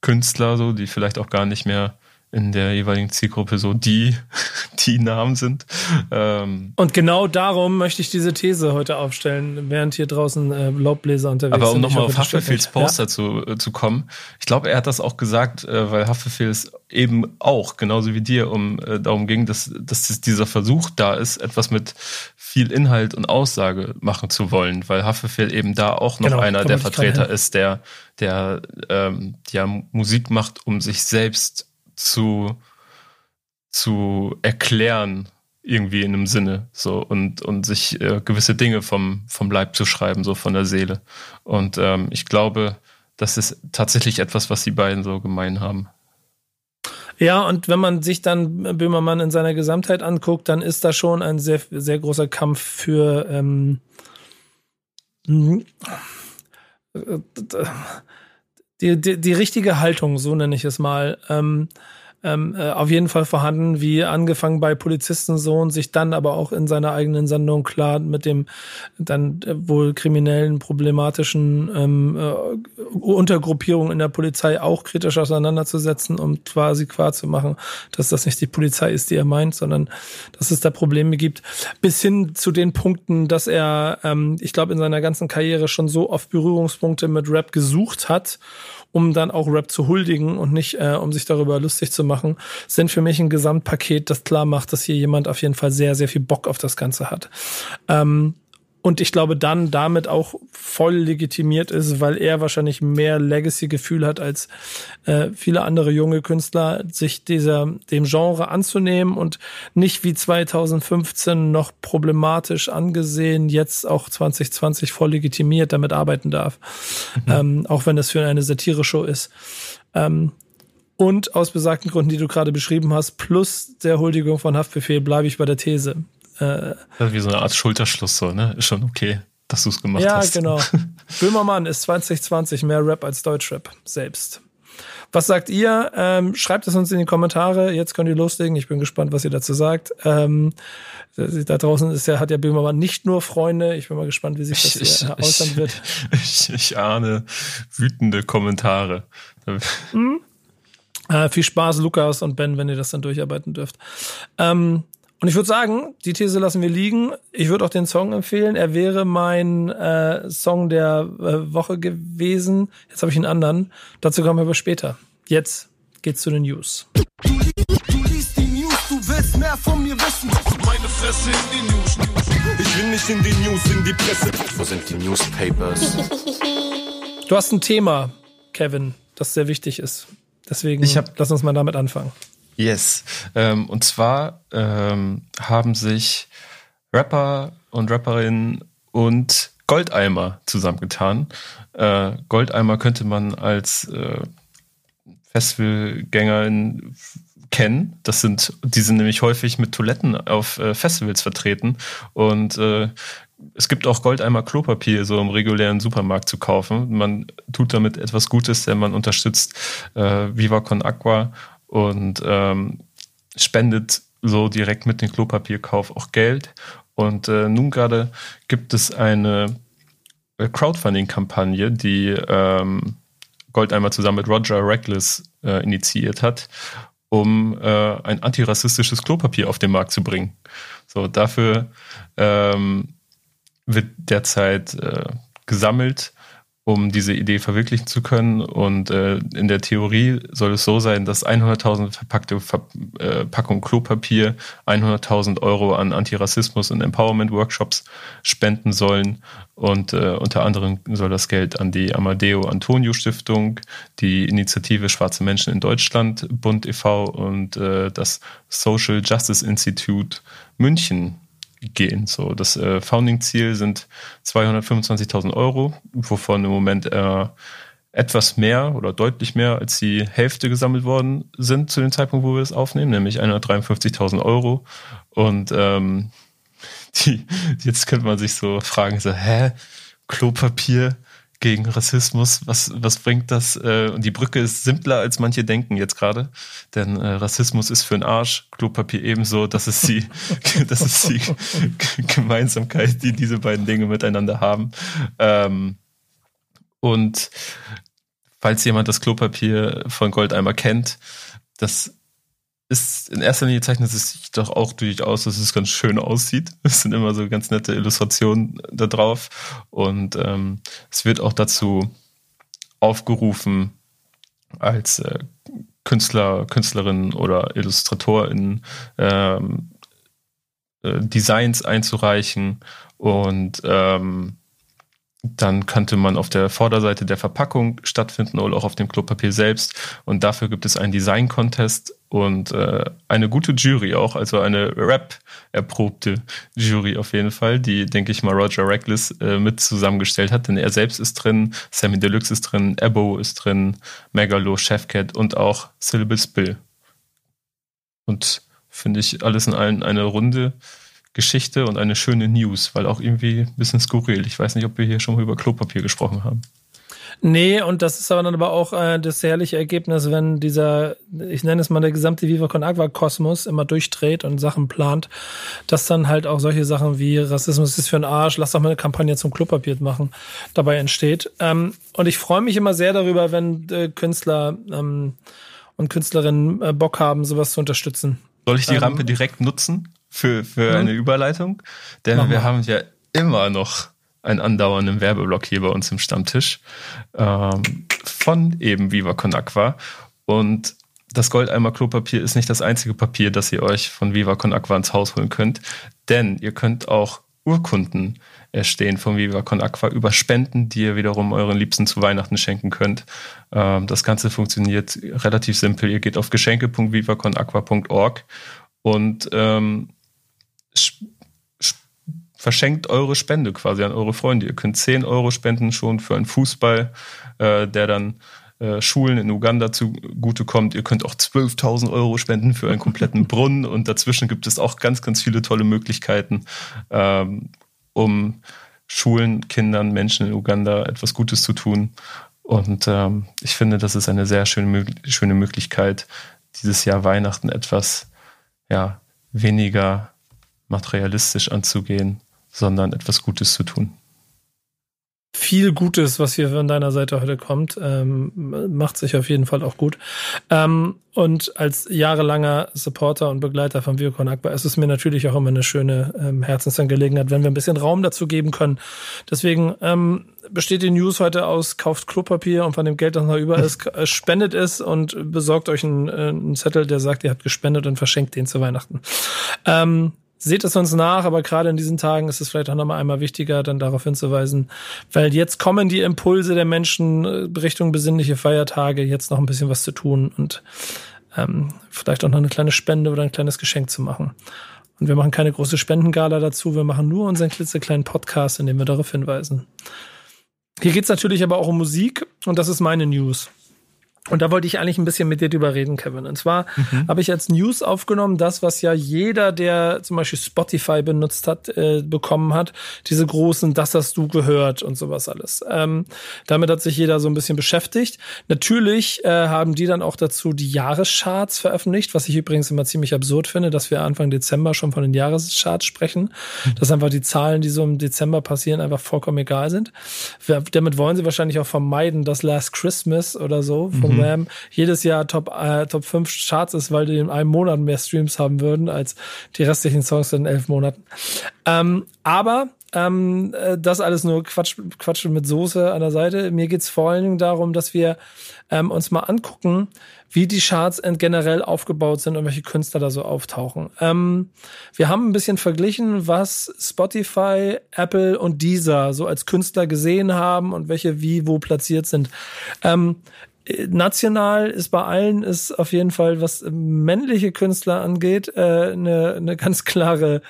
Speaker 4: Künstler, so, die vielleicht auch gar nicht mehr in der jeweiligen Zielgruppe so die, die Namen sind.
Speaker 3: Ähm und genau darum möchte ich diese These heute aufstellen, während hier draußen äh, Laubbläser unterwegs
Speaker 4: sind. Aber um nochmal auf Haftbefehls Poster ja? zu, äh, zu kommen, ich glaube, er hat das auch gesagt, äh, weil Haftbefehls eben auch, genauso wie dir, um äh, darum ging, dass, dass dieser Versuch da ist, etwas mit viel Inhalt und Aussage machen zu wollen, weil Haftbefehl eben da auch noch genau, einer der Vertreter ist, der, der ähm, ja Musik macht, um sich selbst zu, zu erklären, irgendwie in einem Sinne, so und, und sich äh, gewisse Dinge vom, vom Leib zu schreiben, so von der Seele. Und ähm, ich glaube, das ist tatsächlich etwas, was die beiden so gemein haben.
Speaker 3: Ja, und wenn man sich dann Böhmermann in seiner Gesamtheit anguckt, dann ist da schon ein sehr, sehr großer Kampf für ähm, die, die, die richtige Haltung, so nenne ich es mal. Ähm, ähm, äh, auf jeden Fall vorhanden, wie angefangen bei Polizistensohn, sich dann aber auch in seiner eigenen Sendung klar mit dem dann äh, wohl kriminellen, problematischen ähm, äh, Untergruppierung in der Polizei auch kritisch auseinanderzusetzen, um quasi klar zu machen, dass das nicht die Polizei ist, die er meint, sondern dass es da Probleme gibt, bis hin zu den Punkten, dass er, ähm, ich glaube, in seiner ganzen Karriere schon so oft Berührungspunkte mit Rap gesucht hat um dann auch Rap zu huldigen und nicht, äh, um sich darüber lustig zu machen, sind für mich ein Gesamtpaket, das klar macht, dass hier jemand auf jeden Fall sehr, sehr viel Bock auf das Ganze hat. Ähm, und ich glaube dann damit auch voll legitimiert ist, weil er wahrscheinlich mehr Legacy-Gefühl hat als äh, viele andere junge Künstler, sich dieser dem Genre anzunehmen und nicht wie 2015 noch problematisch angesehen, jetzt auch 2020 voll legitimiert damit arbeiten darf, mhm. ähm, auch wenn das für eine Satire-Show ist. Ähm, und aus besagten Gründen, die du gerade beschrieben hast, plus der Huldigung von Haftbefehl, bleibe ich bei der These.
Speaker 4: Äh, wie so eine Art Schulterschluss, so, ne? Ist schon okay. dass du es gemacht
Speaker 3: ja,
Speaker 4: hast.
Speaker 3: Ja, genau. Böhmermann ist 2020 mehr Rap als Deutschrap selbst. Was sagt ihr? Ähm, schreibt es uns in die Kommentare. Jetzt könnt ihr loslegen. Ich bin gespannt, was ihr dazu sagt. Ähm, da draußen ist ja, hat ja Böhmermann nicht nur Freunde. Ich bin mal gespannt, wie sich das
Speaker 4: ich,
Speaker 3: hier äußern wird.
Speaker 4: Ich, ich, ahne wütende Kommentare.
Speaker 3: Mhm. Äh, viel Spaß, Lukas und Ben, wenn ihr das dann durcharbeiten dürft. Ähm, und ich würde sagen, die These lassen wir liegen. Ich würde auch den Song empfehlen. Er wäre mein äh, Song der äh, Woche gewesen. Jetzt habe ich einen anderen. Dazu kommen wir aber später. Jetzt geht's zu den News.
Speaker 6: Du, du liest die News, du willst mehr von mir wissen. Meine Fresse in die News.
Speaker 2: Ich will nicht in die News, in die Presse.
Speaker 7: Wo sind die Newspapers?
Speaker 3: Du hast ein Thema, Kevin, das sehr wichtig ist. Deswegen
Speaker 4: ich hab,
Speaker 3: lass uns mal damit anfangen.
Speaker 4: Yes. Ähm, und zwar ähm, haben sich Rapper und Rapperinnen und Goldeimer zusammengetan. Äh, Goldeimer könnte man als äh, Festivalgängerin kennen. Das sind, die sind nämlich häufig mit Toiletten auf äh, Festivals vertreten und äh, es gibt auch Goldeimer Klopapier so im regulären Supermarkt zu kaufen. Man tut damit etwas Gutes, denn man unterstützt äh, Viva Con Aqua und ähm, spendet so direkt mit dem Klopapierkauf auch Geld. Und äh, nun gerade gibt es eine Crowdfunding-Kampagne, die ähm, Goldeimer zusammen mit Roger Reckless äh, initiiert hat, um äh, ein antirassistisches Klopapier auf den Markt zu bringen. So, dafür ähm, wird derzeit äh, gesammelt um diese Idee verwirklichen zu können. Und äh, in der Theorie soll es so sein, dass 100.000 verpackte Ver äh, Packung Klopapier 100.000 Euro an Antirassismus- und Empowerment-Workshops spenden sollen. Und äh, unter anderem soll das Geld an die Amadeo Antonio Stiftung, die Initiative Schwarze Menschen in Deutschland, Bund e.V. und äh, das Social Justice Institute München gehen. So, das äh, Founding-Ziel sind 225.000 Euro, wovon im Moment äh, etwas mehr oder deutlich mehr als die Hälfte gesammelt worden sind zu dem Zeitpunkt, wo wir das aufnehmen, nämlich 153.000 Euro. Und ähm, die, jetzt könnte man sich so fragen, so, hä, Klopapier, gegen Rassismus. Was, was bringt das? Äh, und die Brücke ist simpler, als manche denken jetzt gerade. Denn äh, Rassismus ist für den Arsch, Klopapier ebenso. Das ist die, das ist die Gemeinsamkeit, die diese beiden Dinge miteinander haben. Ähm, und falls jemand das Klopapier von Goldeimer kennt, das ist in erster Linie zeichnet es sich doch auch durchaus, dass es ganz schön aussieht. Es sind immer so ganz nette Illustrationen da drauf. Und ähm, es wird auch dazu aufgerufen, als äh, Künstler, Künstlerinnen oder IllustratorInnen ähm, äh, Designs einzureichen und ähm, dann könnte man auf der Vorderseite der Verpackung stattfinden oder auch auf dem Klopapier selbst. Und dafür gibt es einen Design-Contest und äh, eine gute Jury auch, also eine Rap-erprobte Jury auf jeden Fall, die, denke ich mal, Roger Reckless äh, mit zusammengestellt hat, denn er selbst ist drin, Sammy Deluxe ist drin, Ebo ist drin, Megalo, Chefcat und auch Syllable Spill. Und finde ich alles in allen eine runde Geschichte und eine schöne News, weil auch irgendwie ein bisschen skurril. Ich weiß nicht, ob wir hier schon mal über Klopapier gesprochen haben.
Speaker 3: Nee, und das ist aber dann aber auch äh, das herrliche Ergebnis, wenn dieser, ich nenne es mal der gesamte Viva Con Agua Kosmos immer durchdreht und Sachen plant, dass dann halt auch solche Sachen wie Rassismus ist für einen Arsch, lass doch mal eine Kampagne zum Klopapier machen, dabei entsteht. Ähm, und ich freue mich immer sehr darüber, wenn äh, Künstler ähm, und Künstlerinnen äh, Bock haben, sowas zu unterstützen.
Speaker 4: Soll ich die ähm, Rampe direkt nutzen? für, für mhm. eine Überleitung. Denn Mach wir mal. haben ja immer noch einen andauernden Werbeblock hier bei uns im Stammtisch ähm, von eben Viva Con Aqua. Und das Goldeimer Klopapier ist nicht das einzige Papier, das ihr euch von Viva Con Aqua ins Haus holen könnt. Denn ihr könnt auch Urkunden erstehen von Viva Con Aqua über Spenden, die ihr wiederum euren Liebsten zu Weihnachten schenken könnt. Ähm, das Ganze funktioniert relativ simpel. Ihr geht auf geschenke.vivaconaqua.org und ähm, verschenkt eure Spende quasi an eure Freunde. Ihr könnt 10 Euro spenden schon für einen Fußball, äh, der dann äh, Schulen in Uganda zugutekommt. Ihr könnt auch 12.000 Euro spenden für einen kompletten Brunnen und dazwischen gibt es auch ganz, ganz viele tolle Möglichkeiten, ähm, um Schulen, Kindern, Menschen in Uganda etwas Gutes zu tun. Und ähm, ich finde, das ist eine sehr schöne, schöne Möglichkeit, dieses Jahr Weihnachten etwas ja, weniger materialistisch anzugehen, sondern etwas Gutes zu tun
Speaker 3: viel Gutes, was hier von deiner Seite heute kommt. Ähm, macht sich auf jeden Fall auch gut. Ähm, und als jahrelanger Supporter und Begleiter von Viocon Akbar ist es mir natürlich auch immer eine schöne ähm, Herzensangelegenheit, wenn wir ein bisschen Raum dazu geben können. Deswegen ähm, besteht die News heute aus, kauft Klopapier und von dem Geld, das noch über ist, spendet es und besorgt euch einen, äh, einen Zettel, der sagt, ihr habt gespendet und verschenkt den zu Weihnachten. Ähm, seht es uns nach, aber gerade in diesen Tagen ist es vielleicht auch nochmal einmal wichtiger, dann darauf hinzuweisen, weil jetzt kommen die Impulse der Menschen äh, Richtung besinnliche Feiertage, jetzt noch ein bisschen was zu tun und ähm, vielleicht auch noch eine kleine Spende oder ein kleines Geschenk zu machen. Und wir machen keine große Spendengala dazu, wir machen nur unseren klitzekleinen Podcast, in dem wir darauf hinweisen. Hier geht's natürlich aber auch um Musik und das ist meine News. Und da wollte ich eigentlich ein bisschen mit dir drüber reden, Kevin. Und zwar mhm. habe ich als News aufgenommen, das, was ja jeder, der zum Beispiel Spotify benutzt hat, äh, bekommen hat, diese großen, das hast du gehört und sowas alles. Ähm, damit hat sich jeder so ein bisschen beschäftigt. Natürlich äh, haben die dann auch dazu die Jahrescharts veröffentlicht, was ich übrigens immer ziemlich absurd finde, dass wir Anfang Dezember schon von den Jahrescharts sprechen, mhm. dass einfach die Zahlen, die so im Dezember passieren, einfach vollkommen egal sind. Damit wollen sie wahrscheinlich auch vermeiden, dass Last Christmas oder so von mhm. Jedes Jahr Top, äh, Top 5 Charts ist, weil die in einem Monat mehr Streams haben würden als die restlichen Songs in elf Monaten. Ähm, aber ähm, äh, das alles nur Quatsch, Quatsch mit Soße an der Seite. Mir geht's vor allen Dingen darum, dass wir ähm, uns mal angucken, wie die Charts generell aufgebaut sind und welche Künstler da so auftauchen. Ähm, wir haben ein bisschen verglichen, was Spotify, Apple und Deezer so als Künstler gesehen haben und welche wie wo platziert sind. Ähm, national ist bei allen ist auf jeden Fall, was männliche Künstler angeht, äh, eine, eine ganz klare,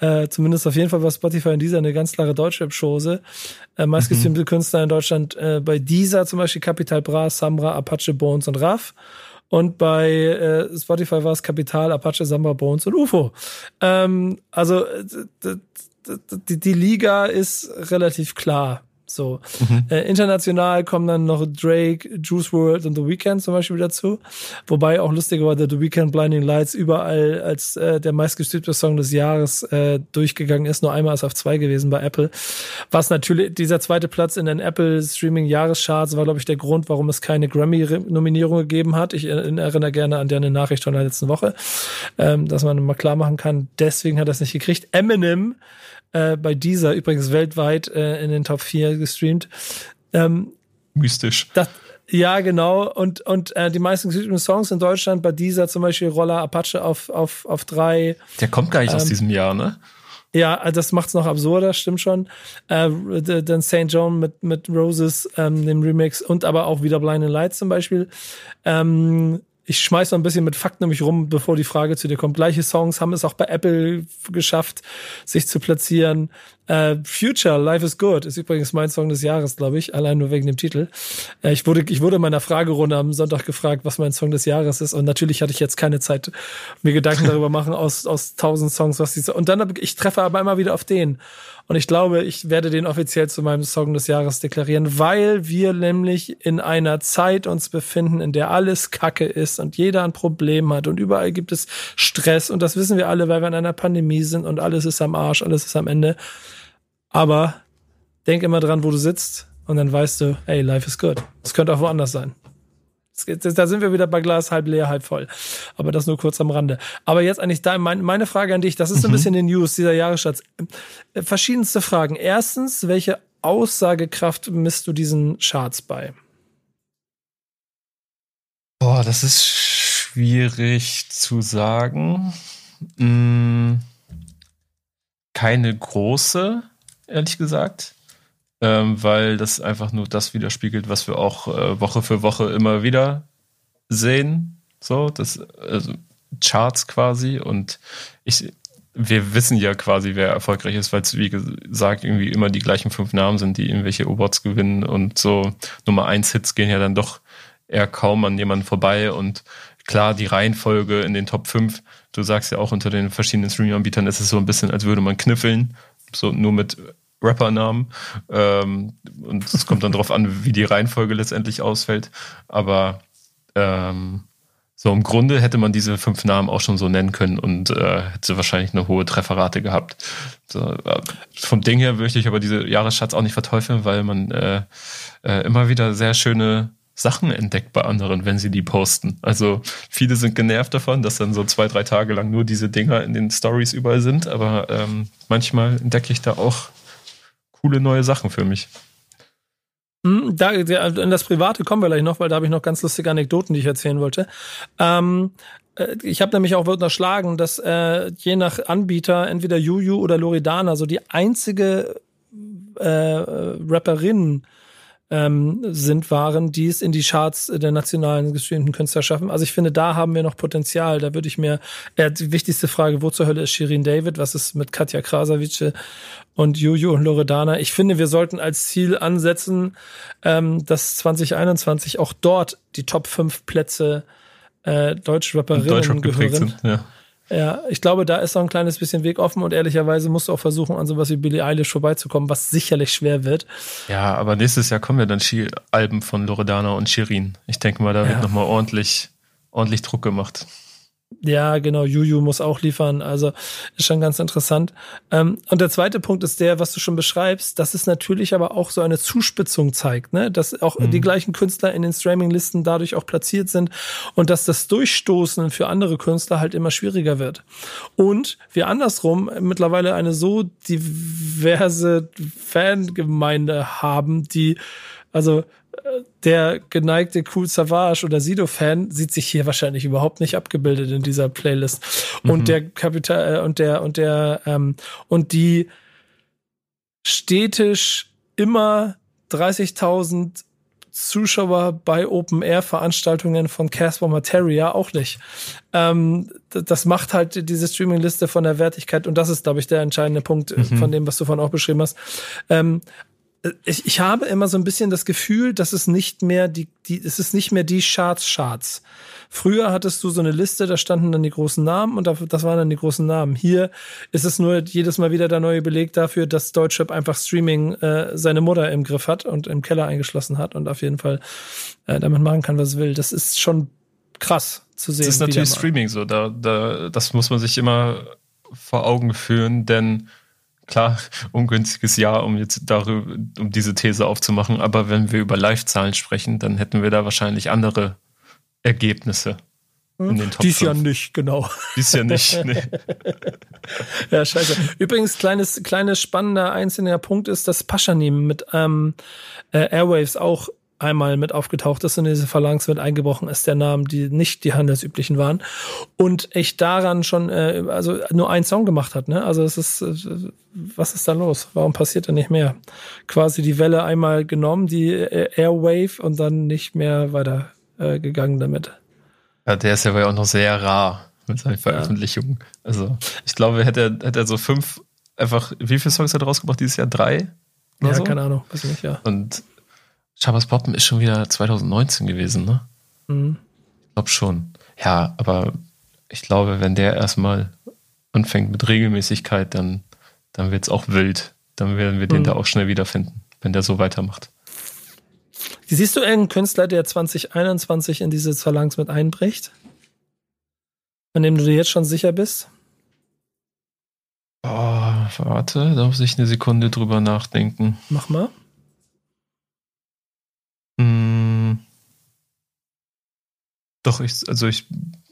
Speaker 3: äh, zumindest auf jeden Fall bei Spotify in dieser eine ganz klare Deutschrap-Chose. Äh, meistgestreamte mhm. Künstler in Deutschland äh, bei dieser zum Beispiel Capital Bra, Samra, Apache, Bones und Raff. Und bei äh, Spotify war es Kapital, Apache, Samba, Bones und UFO. Ähm, also die, die Liga ist relativ klar so. Mhm. Äh, international kommen dann noch Drake, Juice World und The Weeknd zum Beispiel dazu. Wobei auch lustigerweise The Weeknd Blinding Lights überall als äh, der meistgestreamte Song des Jahres äh, durchgegangen ist. Nur einmal ist auf zwei gewesen bei Apple. Was natürlich, dieser zweite Platz in den Apple Streaming Jahrescharts war, glaube ich, der Grund, warum es keine Grammy-Nominierung gegeben hat. Ich erinnere gerne an deine Nachricht von der letzten Woche, ähm, dass man mal klar machen kann, deswegen hat er es nicht gekriegt. Eminem äh, bei dieser übrigens weltweit äh, in den Top 4 gestreamt. Ähm,
Speaker 4: Mystisch.
Speaker 3: Das, ja, genau. Und, und äh, die meisten gestreamten Songs in Deutschland, bei dieser zum Beispiel Roller Apache auf, auf, auf drei.
Speaker 4: Der kommt gar nicht ähm, aus diesem Jahr, ne?
Speaker 3: Ja, äh, das macht's noch absurder, stimmt schon. Äh, dann St. John mit, mit Roses, ähm, dem Remix und aber auch wieder Blinding Lights zum Beispiel. Ähm, ich schmeiß noch ein bisschen mit Fakten nämlich rum, bevor die Frage zu dir kommt. Gleiche Songs haben es auch bei Apple geschafft, sich zu platzieren. Äh, Future, Life is Good, ist übrigens mein Song des Jahres, glaube ich, allein nur wegen dem Titel. Äh, ich wurde, ich wurde in meiner Fragerunde am Sonntag gefragt, was mein Song des Jahres ist. Und natürlich hatte ich jetzt keine Zeit, mir Gedanken darüber machen aus, aus tausend Songs, was die, und dann, ich treffe aber immer wieder auf den. Und ich glaube, ich werde den offiziell zu meinem Song des Jahres deklarieren, weil wir nämlich in einer Zeit uns befinden, in der alles Kacke ist und jeder ein Problem hat und überall gibt es Stress. Und das wissen wir alle, weil wir in einer Pandemie sind und alles ist am Arsch, alles ist am Ende. Aber denk immer dran, wo du sitzt und dann weißt du, hey, life is good. Es könnte auch woanders sein. Da sind wir wieder bei Glas halb leer, halb voll. Aber das nur kurz am Rande. Aber jetzt eigentlich da meine Frage an dich. Das ist so ein mhm. bisschen die News dieser Jahresschatz. Äh, verschiedenste Fragen. Erstens, welche Aussagekraft misst du diesen Charts bei?
Speaker 4: Boah, das ist schwierig zu sagen. Hm, keine große, ehrlich gesagt. Ähm, weil das einfach nur das widerspiegelt, was wir auch äh, Woche für Woche immer wieder sehen. So, das also Charts quasi. Und ich wir wissen ja quasi, wer erfolgreich ist, weil es, wie gesagt, irgendwie immer die gleichen fünf Namen sind, die irgendwelche Awards gewinnen und so. Nummer eins Hits gehen ja dann doch eher kaum an jemanden vorbei. Und klar, die Reihenfolge in den Top 5, du sagst ja auch unter den verschiedenen Streaming-Anbietern ist es so ein bisschen, als würde man kniffeln, so nur mit Rappernamen. Ähm, und es kommt dann darauf an, wie die Reihenfolge letztendlich ausfällt. Aber ähm, so im Grunde hätte man diese fünf Namen auch schon so nennen können und äh, hätte wahrscheinlich eine hohe Trefferrate gehabt. So, äh, vom Ding her möchte ich aber diese Jahresschatz auch nicht verteufeln, weil man äh, äh, immer wieder sehr schöne Sachen entdeckt bei anderen, wenn sie die posten. Also viele sind genervt davon, dass dann so zwei, drei Tage lang nur diese Dinger in den Stories überall sind, aber ähm, manchmal entdecke ich da auch coole neue Sachen für mich.
Speaker 3: Hm, Da, in das Private kommen wir gleich noch, weil da habe ich noch ganz lustige Anekdoten, die ich erzählen wollte. Ähm, äh, ich habe nämlich auch unterschlagen, dass äh, je nach Anbieter entweder Juju oder Loredana so die einzige äh, Rapperin ähm, sind, waren, die es in die Charts der nationalen gestreamten Künstler schaffen. Also ich finde, da haben wir noch Potenzial. Da würde ich mir, äh, die wichtigste Frage, wo zur Hölle ist Shirin David? Was ist mit Katja Krasavice und Juju und Loredana? Ich finde, wir sollten als Ziel ansetzen, ähm, dass 2021 auch dort die Top 5 Plätze äh, deutsche Rapperinnen gehören.
Speaker 4: sind. Ja.
Speaker 3: Ja, ich glaube, da ist noch ein kleines bisschen Weg offen und ehrlicherweise musst du auch versuchen, an sowas wie Billie Eilish vorbeizukommen, was sicherlich schwer wird.
Speaker 4: ja, aber nächstes Jahr kommen ja dann Shi- Alben von Loredana und Shirin. Ich denke mal, da
Speaker 3: Ja.
Speaker 4: wird nochmal ordentlich, ordentlich Druck gemacht.
Speaker 3: Ja, genau, Juju muss auch liefern, also ist schon ganz interessant. Ähm, und der zweite Punkt ist der, was du schon beschreibst, dass es natürlich aber auch so eine Zuspitzung zeigt, ne? dass auch die gleichen Künstler in den Streaming-Listen dadurch auch platziert sind und dass das Durchstoßen für andere Künstler halt immer schwieriger wird. Und wir andersrum mittlerweile eine so diverse Fangemeinde haben, die, also der geneigte Cool Savage oder Sido-Fan sieht sich hier wahrscheinlich überhaupt nicht abgebildet in dieser Playlist. Und der Kapital äh, und der und der ähm, und die stetisch immer 30.000 Zuschauer bei Open Air Veranstaltungen von Casper Materia auch nicht. Ähm, das macht halt diese Streaming-Liste von der Wertigkeit und das ist, glaube ich, der entscheidende Punkt äh, von dem, was du vorhin auch beschrieben hast. Ähm, ich, ich habe immer so ein bisschen das Gefühl, dass es nicht mehr die, die, es ist nicht mehr die Charts-Charts. Früher hattest du so eine Liste, da standen dann die großen Namen und da- das waren dann die großen Namen. Hier ist es nur jedes Mal wieder der neue Beleg dafür, dass Deutschrap einfach Streaming äh, seine Mutter im Griff hat und im Keller eingeschlossen hat und auf jeden Fall äh, damit machen kann, was es will. Das ist schon krass zu sehen.
Speaker 4: Das ist natürlich. Streaming so. Da, da, das muss man sich immer vor Augen führen, denn klar, ungünstiges Jahr, um jetzt darüber, um diese These aufzumachen. Aber wenn wir über Live-Zahlen sprechen, dann hätten wir da wahrscheinlich andere Ergebnisse in den Top
Speaker 3: Dies Jahr
Speaker 4: 5.
Speaker 3: nicht, genau.
Speaker 4: Dies Jahr nicht. Nee.
Speaker 3: Ja, scheiße. Übrigens, kleines, kleines spannender einzelner Punkt ist, dass Paschanim mit ähm, äh, Airwaves auch einmal mit aufgetaucht ist und in diese Phalanx mit eingebrochen ist, der Name, die nicht die handelsüblichen waren. Und echt daran schon, äh, also nur einen Song gemacht hat, ne? Also es ist, äh, was ist da los? Warum passiert da nicht mehr? Quasi die Welle einmal genommen, die äh, Airwave und dann nicht mehr weiter äh, gegangen damit.
Speaker 4: Ja, der ist ja wohl auch noch sehr rar mit seinen Veröffentlichungen. Also, ich glaube, hätte er, hätte er so fünf, einfach, wie viele Songs hat er rausgebracht dieses Jahr? Drei?
Speaker 3: Ja,
Speaker 4: so?
Speaker 3: keine Ahnung, weiß ich nicht, ja.
Speaker 4: Und Shabazz Poppen ist schon wieder 2019 gewesen, ne?
Speaker 3: Mhm.
Speaker 4: Ich glaube schon. Ja, aber ich glaube, wenn der erstmal anfängt mit Regelmäßigkeit, dann, dann wird es auch wild. Dann werden wir den
Speaker 3: Mhm.
Speaker 4: da auch schnell wiederfinden, wenn der so weitermacht.
Speaker 3: Siehst du irgendeinen Künstler, der 2021 in diese Phalanx mit einbricht? An dem du dir jetzt schon sicher bist?
Speaker 4: Oh, warte, da muss ich eine Sekunde drüber nachdenken.
Speaker 3: Mach mal.
Speaker 4: Hm. Doch, ich, also ich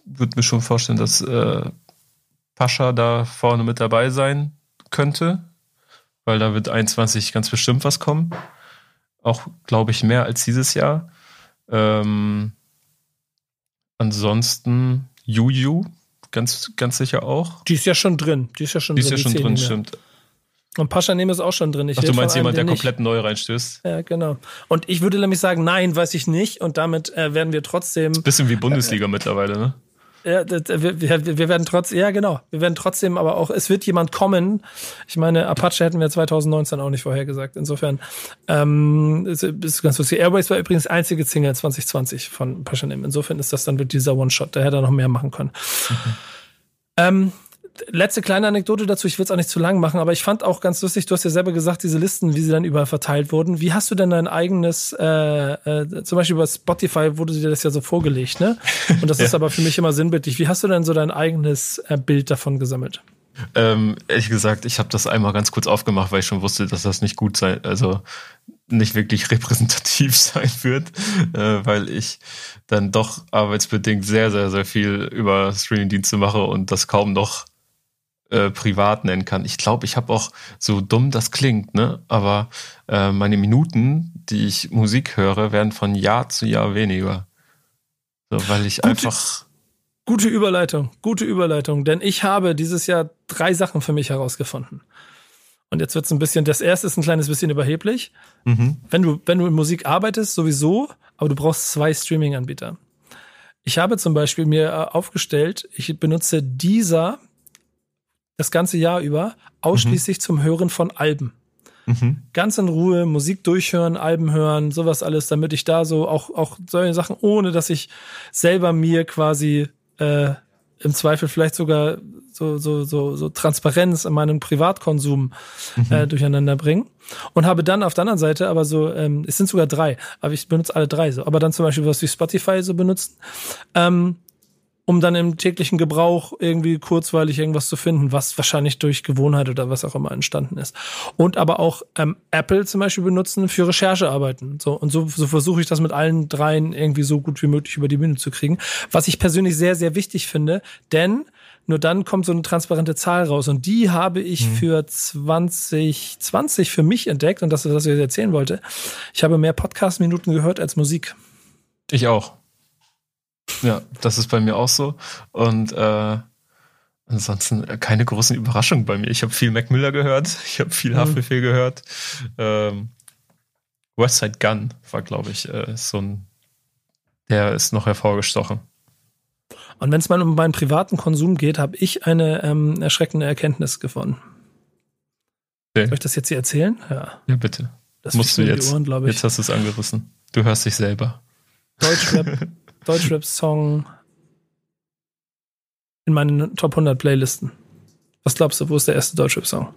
Speaker 4: würde mir schon vorstellen, dass äh, Pascha da vorne mit dabei sein könnte, weil da wird 21 ganz bestimmt was kommen. Auch, glaube ich, mehr als dieses Jahr. Ähm, ansonsten Juju, ganz, ganz sicher auch.
Speaker 3: Die ist ja schon drin. Die ist ja schon
Speaker 4: Die ist
Speaker 3: drin.
Speaker 4: ja schon drin, stimmt.
Speaker 3: Und Pascha Nehme ist auch schon drin. Ich
Speaker 4: Ach, du meinst
Speaker 3: einem,
Speaker 4: jemand, der
Speaker 3: nicht-
Speaker 4: komplett neu reinstößt?
Speaker 3: Ja, genau. Und ich würde nämlich sagen, nein, weiß ich nicht. Und damit äh, werden wir trotzdem
Speaker 4: Bisschen wie Bundesliga mittlerweile, ne?
Speaker 3: Ja, wir, wir, wir werden trotz, ja genau, wir werden trotzdem, aber auch, es wird jemand kommen. Ich meine, Apache hätten wir 2019 auch nicht vorhergesagt. Insofern ähm, ist, ist ganz lustig. Airways war übrigens einzige Single 2020 von Passion M. Insofern ist das dann wird dieser One-Shot. Der hätte er noch mehr machen können. Ähm, letzte kleine Anekdote dazu, ich will es auch nicht zu lang machen, aber ich fand auch ganz lustig, du hast ja selber gesagt, diese Listen, wie sie dann überall verteilt wurden. Wie hast du denn dein eigenes, äh, äh, zum Beispiel bei Spotify wurde dir das ja so vorgelegt, ne? Und das ja. ist aber für mich immer sinnbildlich. Wie hast du denn so dein eigenes äh, Bild davon gesammelt?
Speaker 4: Ähm, ehrlich gesagt, ich habe das einmal ganz kurz aufgemacht, weil ich schon wusste, dass das nicht gut sei, also nicht wirklich repräsentativ sein wird, äh, weil ich dann doch arbeitsbedingt sehr, sehr, sehr viel über Streamingdienste mache und das kaum noch äh, privat nennen kann. Ich glaube, ich habe auch so dumm das klingt, ne? Aber äh, meine Minuten, die ich Musik höre, werden von Jahr zu Jahr weniger. So, weil ich Gute, einfach.
Speaker 3: Gute Überleitung, gute Überleitung, denn ich habe dieses Jahr drei Sachen für mich herausgefunden. Und jetzt wird es ein bisschen, das erste ist ein kleines bisschen überheblich. Mhm. Wenn du, wenn du in Musik arbeitest, sowieso, aber du brauchst zwei Streaming-Anbieter. Ich habe zum Beispiel mir äh, aufgestellt, ich benutze dieser das ganze Jahr über ausschließlich mhm. zum Hören von Alben. Mhm. Ganz in Ruhe Musik durchhören, Alben hören, sowas alles, damit ich da so auch, auch solche Sachen, ohne dass ich selber mir quasi äh, im Zweifel vielleicht sogar so, so, so, so Transparenz in meinem Privatkonsum mhm. äh, durcheinander bringen. Und habe dann auf der anderen Seite aber so, ähm, es sind sogar drei, aber ich benutze alle drei so, aber dann zum Beispiel was wie Spotify so benutzen, ähm, um dann im täglichen Gebrauch irgendwie kurzweilig irgendwas zu finden, was wahrscheinlich durch Gewohnheit oder was auch immer entstanden ist. Und aber auch ähm, Apple zum Beispiel benutzen für Recherchearbeiten. So, und so, so versuche ich das mit allen dreien irgendwie so gut wie möglich über die Bühne zu kriegen. Was ich persönlich sehr, sehr wichtig finde, denn nur dann kommt so eine transparente Zahl raus. Und die habe ich mhm. für 2020 für mich entdeckt. Und das ist, was ich jetzt erzählen wollte. Ich habe mehr Podcast-Minuten gehört als Musik.
Speaker 4: Ich auch. Ja, das ist bei mir auch so. Und äh, ansonsten keine großen Überraschungen bei mir. Ich habe viel Mac Miller gehört. Ich habe viel mhm. Haftbefehl gehört. Ähm, Westside Gun war, glaube ich, äh, so ein, der ist noch hervorgestochen.
Speaker 3: Und wenn es mal um meinen privaten Konsum geht, habe ich eine ähm, erschreckende Erkenntnis gewonnen. Okay. Soll ich das jetzt hier erzählen?
Speaker 4: Ja. Ja, bitte. Das musst du jetzt. Ohren, jetzt hast du es angerissen. Du hörst dich selber.
Speaker 3: Deutschrap, Deutschrap-Song in meinen Top 100 Playlisten. Was glaubst du, wo ist der erste Deutschrap-Song?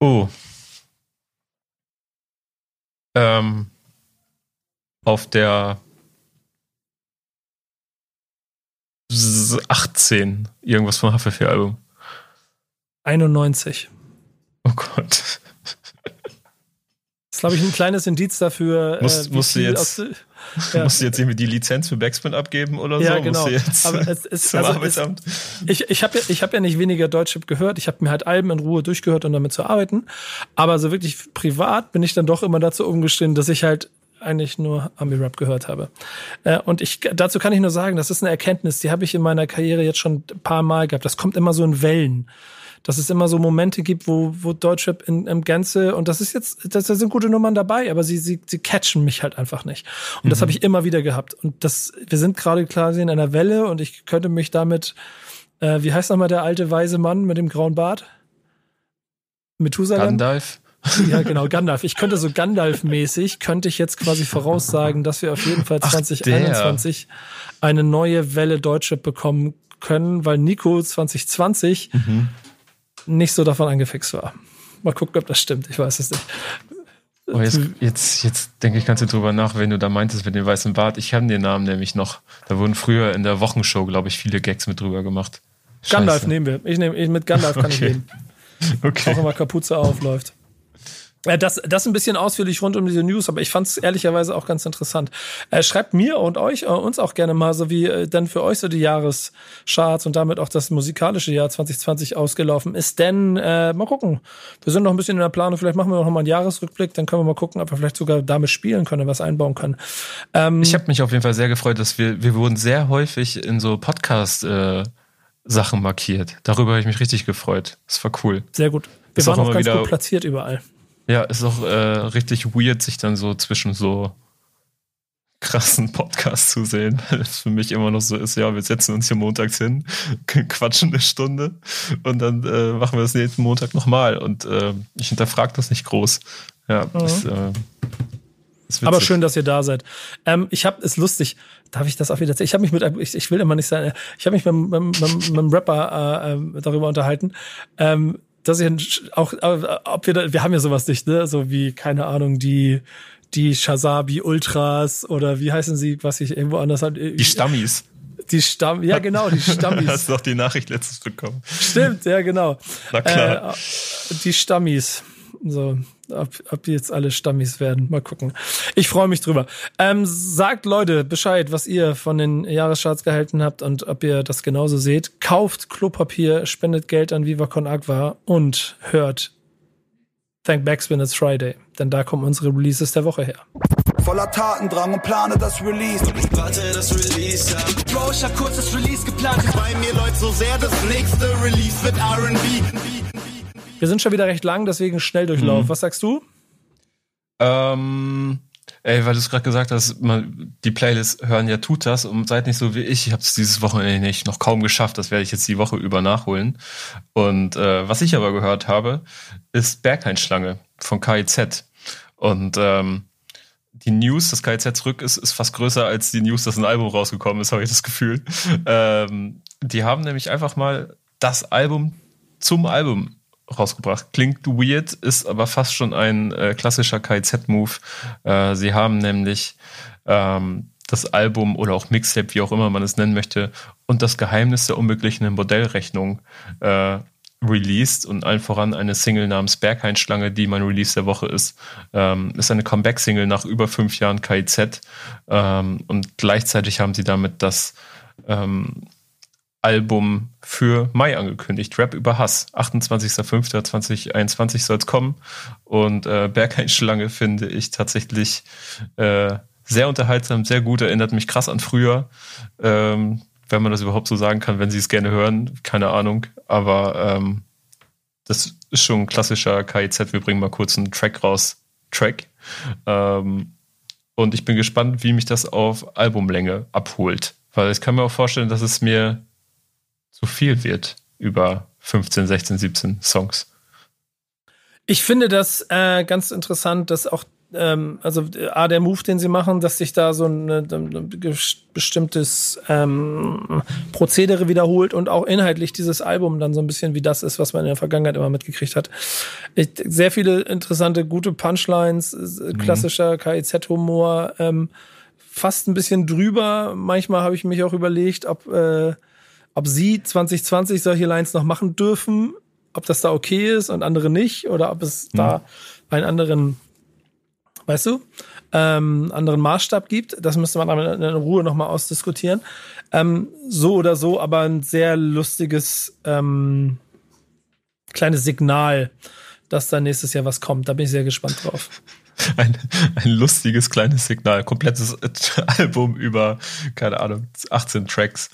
Speaker 4: Oh. Ähm, auf der 18, irgendwas vom Haftbefehl-Album.
Speaker 3: 91.
Speaker 4: Oh Gott.
Speaker 3: Das ist, glaube ich, ein kleines Indiz dafür.
Speaker 4: Muss, äh, musst, du jetzt, ja. musst du jetzt irgendwie die Lizenz für Backspin abgeben oder
Speaker 3: ja,
Speaker 4: so?
Speaker 3: Genau. Aber es ist, zum also Arbeitsamt? Es, ich ich habe ja, ich hab ja nicht weniger Deutschrap gehört. Ich habe mir halt Alben in Ruhe durchgehört, um damit zu arbeiten. Aber so wirklich privat bin ich dann doch immer dazu umgestimmt, dass ich halt eigentlich nur Ami-Rap gehört habe. Äh, und ich, dazu kann ich nur sagen, das ist eine Erkenntnis, die habe ich in meiner Karriere jetzt schon ein paar Mal gehabt. Das kommt immer so in Wellen. Dass es immer so Momente gibt, wo, wo Deutschrap in, im Gänze, und das ist jetzt, das, da sind gute Nummern dabei, aber sie, sie, sie catchen mich halt einfach nicht. Und mhm. das habe ich immer wieder gehabt. Und das, wir sind gerade quasi in einer Welle und ich könnte mich damit, äh, wie heißt nochmal der alte weise Mann mit dem grauen Bart?
Speaker 4: Methusalem? Gandalf.
Speaker 3: Ja, genau, Gandalf. Ich könnte so Gandalf-mäßig, könnte ich jetzt quasi voraussagen, dass wir auf jeden Fall 2021 Ach, eine neue Welle Deutschrap bekommen können, weil Nico 2020 mhm. Nicht so davon angefixt war. Mal gucken, ob das stimmt. Ich weiß es nicht.
Speaker 4: Oh, jetzt, jetzt, jetzt denke ich ganz drüber nach, wenn du da meintest mit dem weißen Bart. Ich habe den Namen nämlich noch. Da wurden früher in der Wochenshow, glaube ich, viele Gags mit drüber gemacht.
Speaker 3: Scheiße. Gandalf nehmen wir. Ich nehme, mit Gandalf kann okay. ich leben. Okay. Auch immer Kapuze aufläuft. Äh, das, das ein bisschen ausführlich rund um diese News, aber ich fand es ehrlicherweise auch ganz interessant. Äh, schreibt mir und euch, äh, uns auch gerne mal, so wie äh, denn für euch so die Jahrescharts und damit auch das musikalische Jahr 2020 ausgelaufen ist. Denn, äh, mal gucken, wir sind noch ein bisschen in der Planung, vielleicht machen wir noch mal einen Jahresrückblick, dann können wir mal gucken, ob wir vielleicht sogar damit spielen können, was einbauen können.
Speaker 4: Ähm, ich habe mich auf jeden Fall sehr gefreut, dass wir, wir wurden sehr häufig in so Podcast- äh Sachen markiert. Darüber habe ich mich richtig gefreut. Das war cool.
Speaker 3: Sehr gut. Wir ist waren auch, auch ganz gut platziert überall.
Speaker 4: Ja, ist auch äh, richtig weird, sich dann so zwischen so krassen Podcasts zu sehen, weil es für mich immer noch so ist, ja, wir setzen uns hier montags hin, quatschen eine Stunde und dann äh, machen wir das nächsten Montag nochmal und äh, ich hinterfrage das nicht groß. Ja, mhm. ist, äh,
Speaker 3: Aber schön, dass ihr da seid. Ähm, ich habe, ist lustig, darf ich das auch wieder erzählen? Ich habe mich mit, ich, ich will immer nicht sagen, ich habe mich mit, mit, mit, mit einem Rapper äh, äh, darüber unterhalten, ähm, dass ich auch, äh, ob wir da, wir haben ja sowas nicht, ne? So wie, keine Ahnung, die, die Shazabi Ultras oder wie heißen sie, was ich irgendwo anders hat.
Speaker 4: Die Stammis.
Speaker 3: Die Stamm, ja genau, die Stammis.
Speaker 4: Hast du doch die Nachricht letztens bekommen.
Speaker 3: Stimmt, ja genau.
Speaker 4: Na klar.
Speaker 3: Äh, die Stammis. So, ob, ob die jetzt alle Stammis werden. Mal gucken. Ich freue mich drüber. Ähm, sagt Leute Bescheid, was ihr von den Jahrescharts gehalten habt und ob ihr das genauso seht. Kauft Klopapier, spendet Geld an Viva Con Agua und hört Thank Backspin It's Friday. Denn da kommen unsere Releases der Woche her.
Speaker 6: Voller Tatendrang und plane das Release.
Speaker 5: Warte, das Release, ja.
Speaker 6: Bro, ich hab kurz das Release geplant. Bei mir läuft so sehr, das nächste Release wird R&B.
Speaker 3: Wir sind schon wieder recht lang, deswegen Schnelldurchlauf.
Speaker 4: Mhm.
Speaker 3: Was sagst du?
Speaker 4: Ähm, ey, weil du es gerade gesagt hast, man, die Playlists hören ja tut das und seid nicht so wie ich. Ich habe es dieses Wochenende nicht noch kaum geschafft. Das werde ich jetzt die Woche über nachholen. Und äh, was ich aber gehört habe, ist Berghain-Schlange von KIZ. Und ähm, die News, dass KIZ zurück ist, ist fast größer als die News, dass ein Album rausgekommen ist, habe ich das Gefühl. Ähm, die haben nämlich einfach mal das Album zum Album rausgebracht. Klingt weird, ist aber fast schon ein äh, klassischer KIZ-Move. Äh, sie haben nämlich ähm, das Album oder auch Mixtape, wie auch immer man es nennen möchte, und das Geheimnis der unbeglichenen Modellrechnung äh, released und allen voran eine Single namens Berghain-Schlange, die mein Release der Woche ist. Ähm, ist eine Comeback-Single nach über fünf Jahren KIZ ähm, und gleichzeitig haben sie damit das ähm, Album für Mai angekündigt. Rap über Hass. 28.05.2021 soll es kommen. Und äh, Berghain-Schlange finde ich tatsächlich äh, sehr unterhaltsam, sehr gut. Erinnert mich krass an früher. Ähm, wenn man das überhaupt so sagen kann, wenn Sie es gerne hören. Keine Ahnung. Aber ähm, das ist schon ein klassischer KIZ. Wir bringen mal kurz einen Track raus. Track. Ähm, und ich bin gespannt, wie mich das auf Albumlänge abholt. Weil ich kann mir auch vorstellen, dass es mir zu viel wird über 15, 16, 17 Songs.
Speaker 3: Ich finde das äh, ganz interessant, dass auch ähm, also A, der Move, den sie machen, dass sich da so ein, ein bestimmtes ähm, Prozedere wiederholt und auch inhaltlich dieses Album dann so ein bisschen wie das ist, was man in der Vergangenheit immer mitgekriegt hat. Ich, sehr viele interessante, gute Punchlines, äh, klassischer KIZ-Humor, ähm, fast ein bisschen drüber. Manchmal habe ich mich auch überlegt, ob, äh, ob sie 2020 solche Lines noch machen dürfen, ob das da okay ist und andere nicht, oder ob es da einen anderen weißt du, ähm, anderen Maßstab gibt. Das müsste man aber in Ruhe nochmal ausdiskutieren. Ähm, so oder so, aber ein sehr lustiges ähm, kleines Signal, dass da nächstes Jahr was kommt. Da bin ich sehr gespannt drauf.
Speaker 4: Ein, ein lustiges kleines Signal. Komplettes Album über, keine Ahnung, 18 Tracks.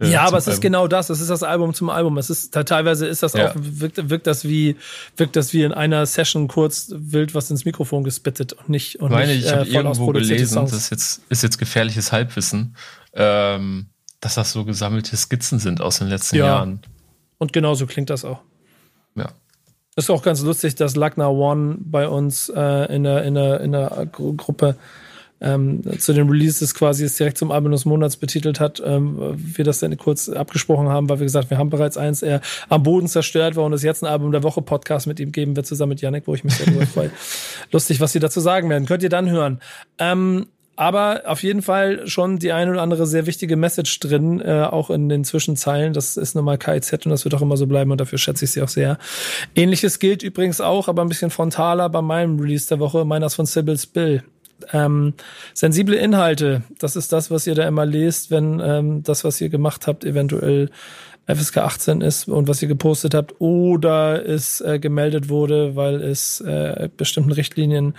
Speaker 4: Äh,
Speaker 3: Ja, aber es ist
Speaker 4: Album.
Speaker 3: genau das. Es ist das Album zum Album. Es ist teilweise ist das
Speaker 4: Ja.
Speaker 3: auch wirkt, wirkt das wie wirkt das wie in einer Session kurz wild was ins Mikrofon gespittet und nicht und
Speaker 4: Ich meine,
Speaker 3: nicht
Speaker 4: ich habe
Speaker 3: äh, voll
Speaker 4: irgendwo gelesen,
Speaker 3: Songs.
Speaker 4: das ist jetzt, ist jetzt gefährliches Halbwissen, ähm, dass das so gesammelte Skizzen sind aus den letzten
Speaker 3: Ja.
Speaker 4: Jahren.
Speaker 3: Und genauso klingt das auch.
Speaker 4: Ja.
Speaker 3: Ist auch ganz lustig, dass Lagna One bei uns äh, in der, in der, in der Gru Gruppe ähm, zu den Releases quasi es direkt zum Album des Monats betitelt hat. Ähm, wir das dann kurz abgesprochen haben, weil wir gesagt wir haben bereits eins, er am Boden zerstört war und es jetzt ein Album der Woche Podcast mit ihm geben wird, zusammen mit Yannick, wo ich mich sehr darüber freue. Lustig, was sie dazu sagen werden. Könnt ihr dann hören. Ähm, aber auf jeden Fall schon die eine oder andere sehr wichtige Message drin, äh, auch in den Zwischenzeilen. Das ist nun mal KIZ und das wird auch immer so bleiben und dafür schätze ich sie auch sehr. Ähnliches gilt übrigens auch, aber ein bisschen frontaler bei meinem Release der Woche, meiner ist von Sybil Spill. Ähm, sensible Inhalte, das ist das, was ihr da immer lest, wenn ähm, das, was ihr gemacht habt, eventuell FSK 18 ist und was ihr gepostet habt oder es äh, gemeldet wurde, weil es äh, bestimmten Richtlinien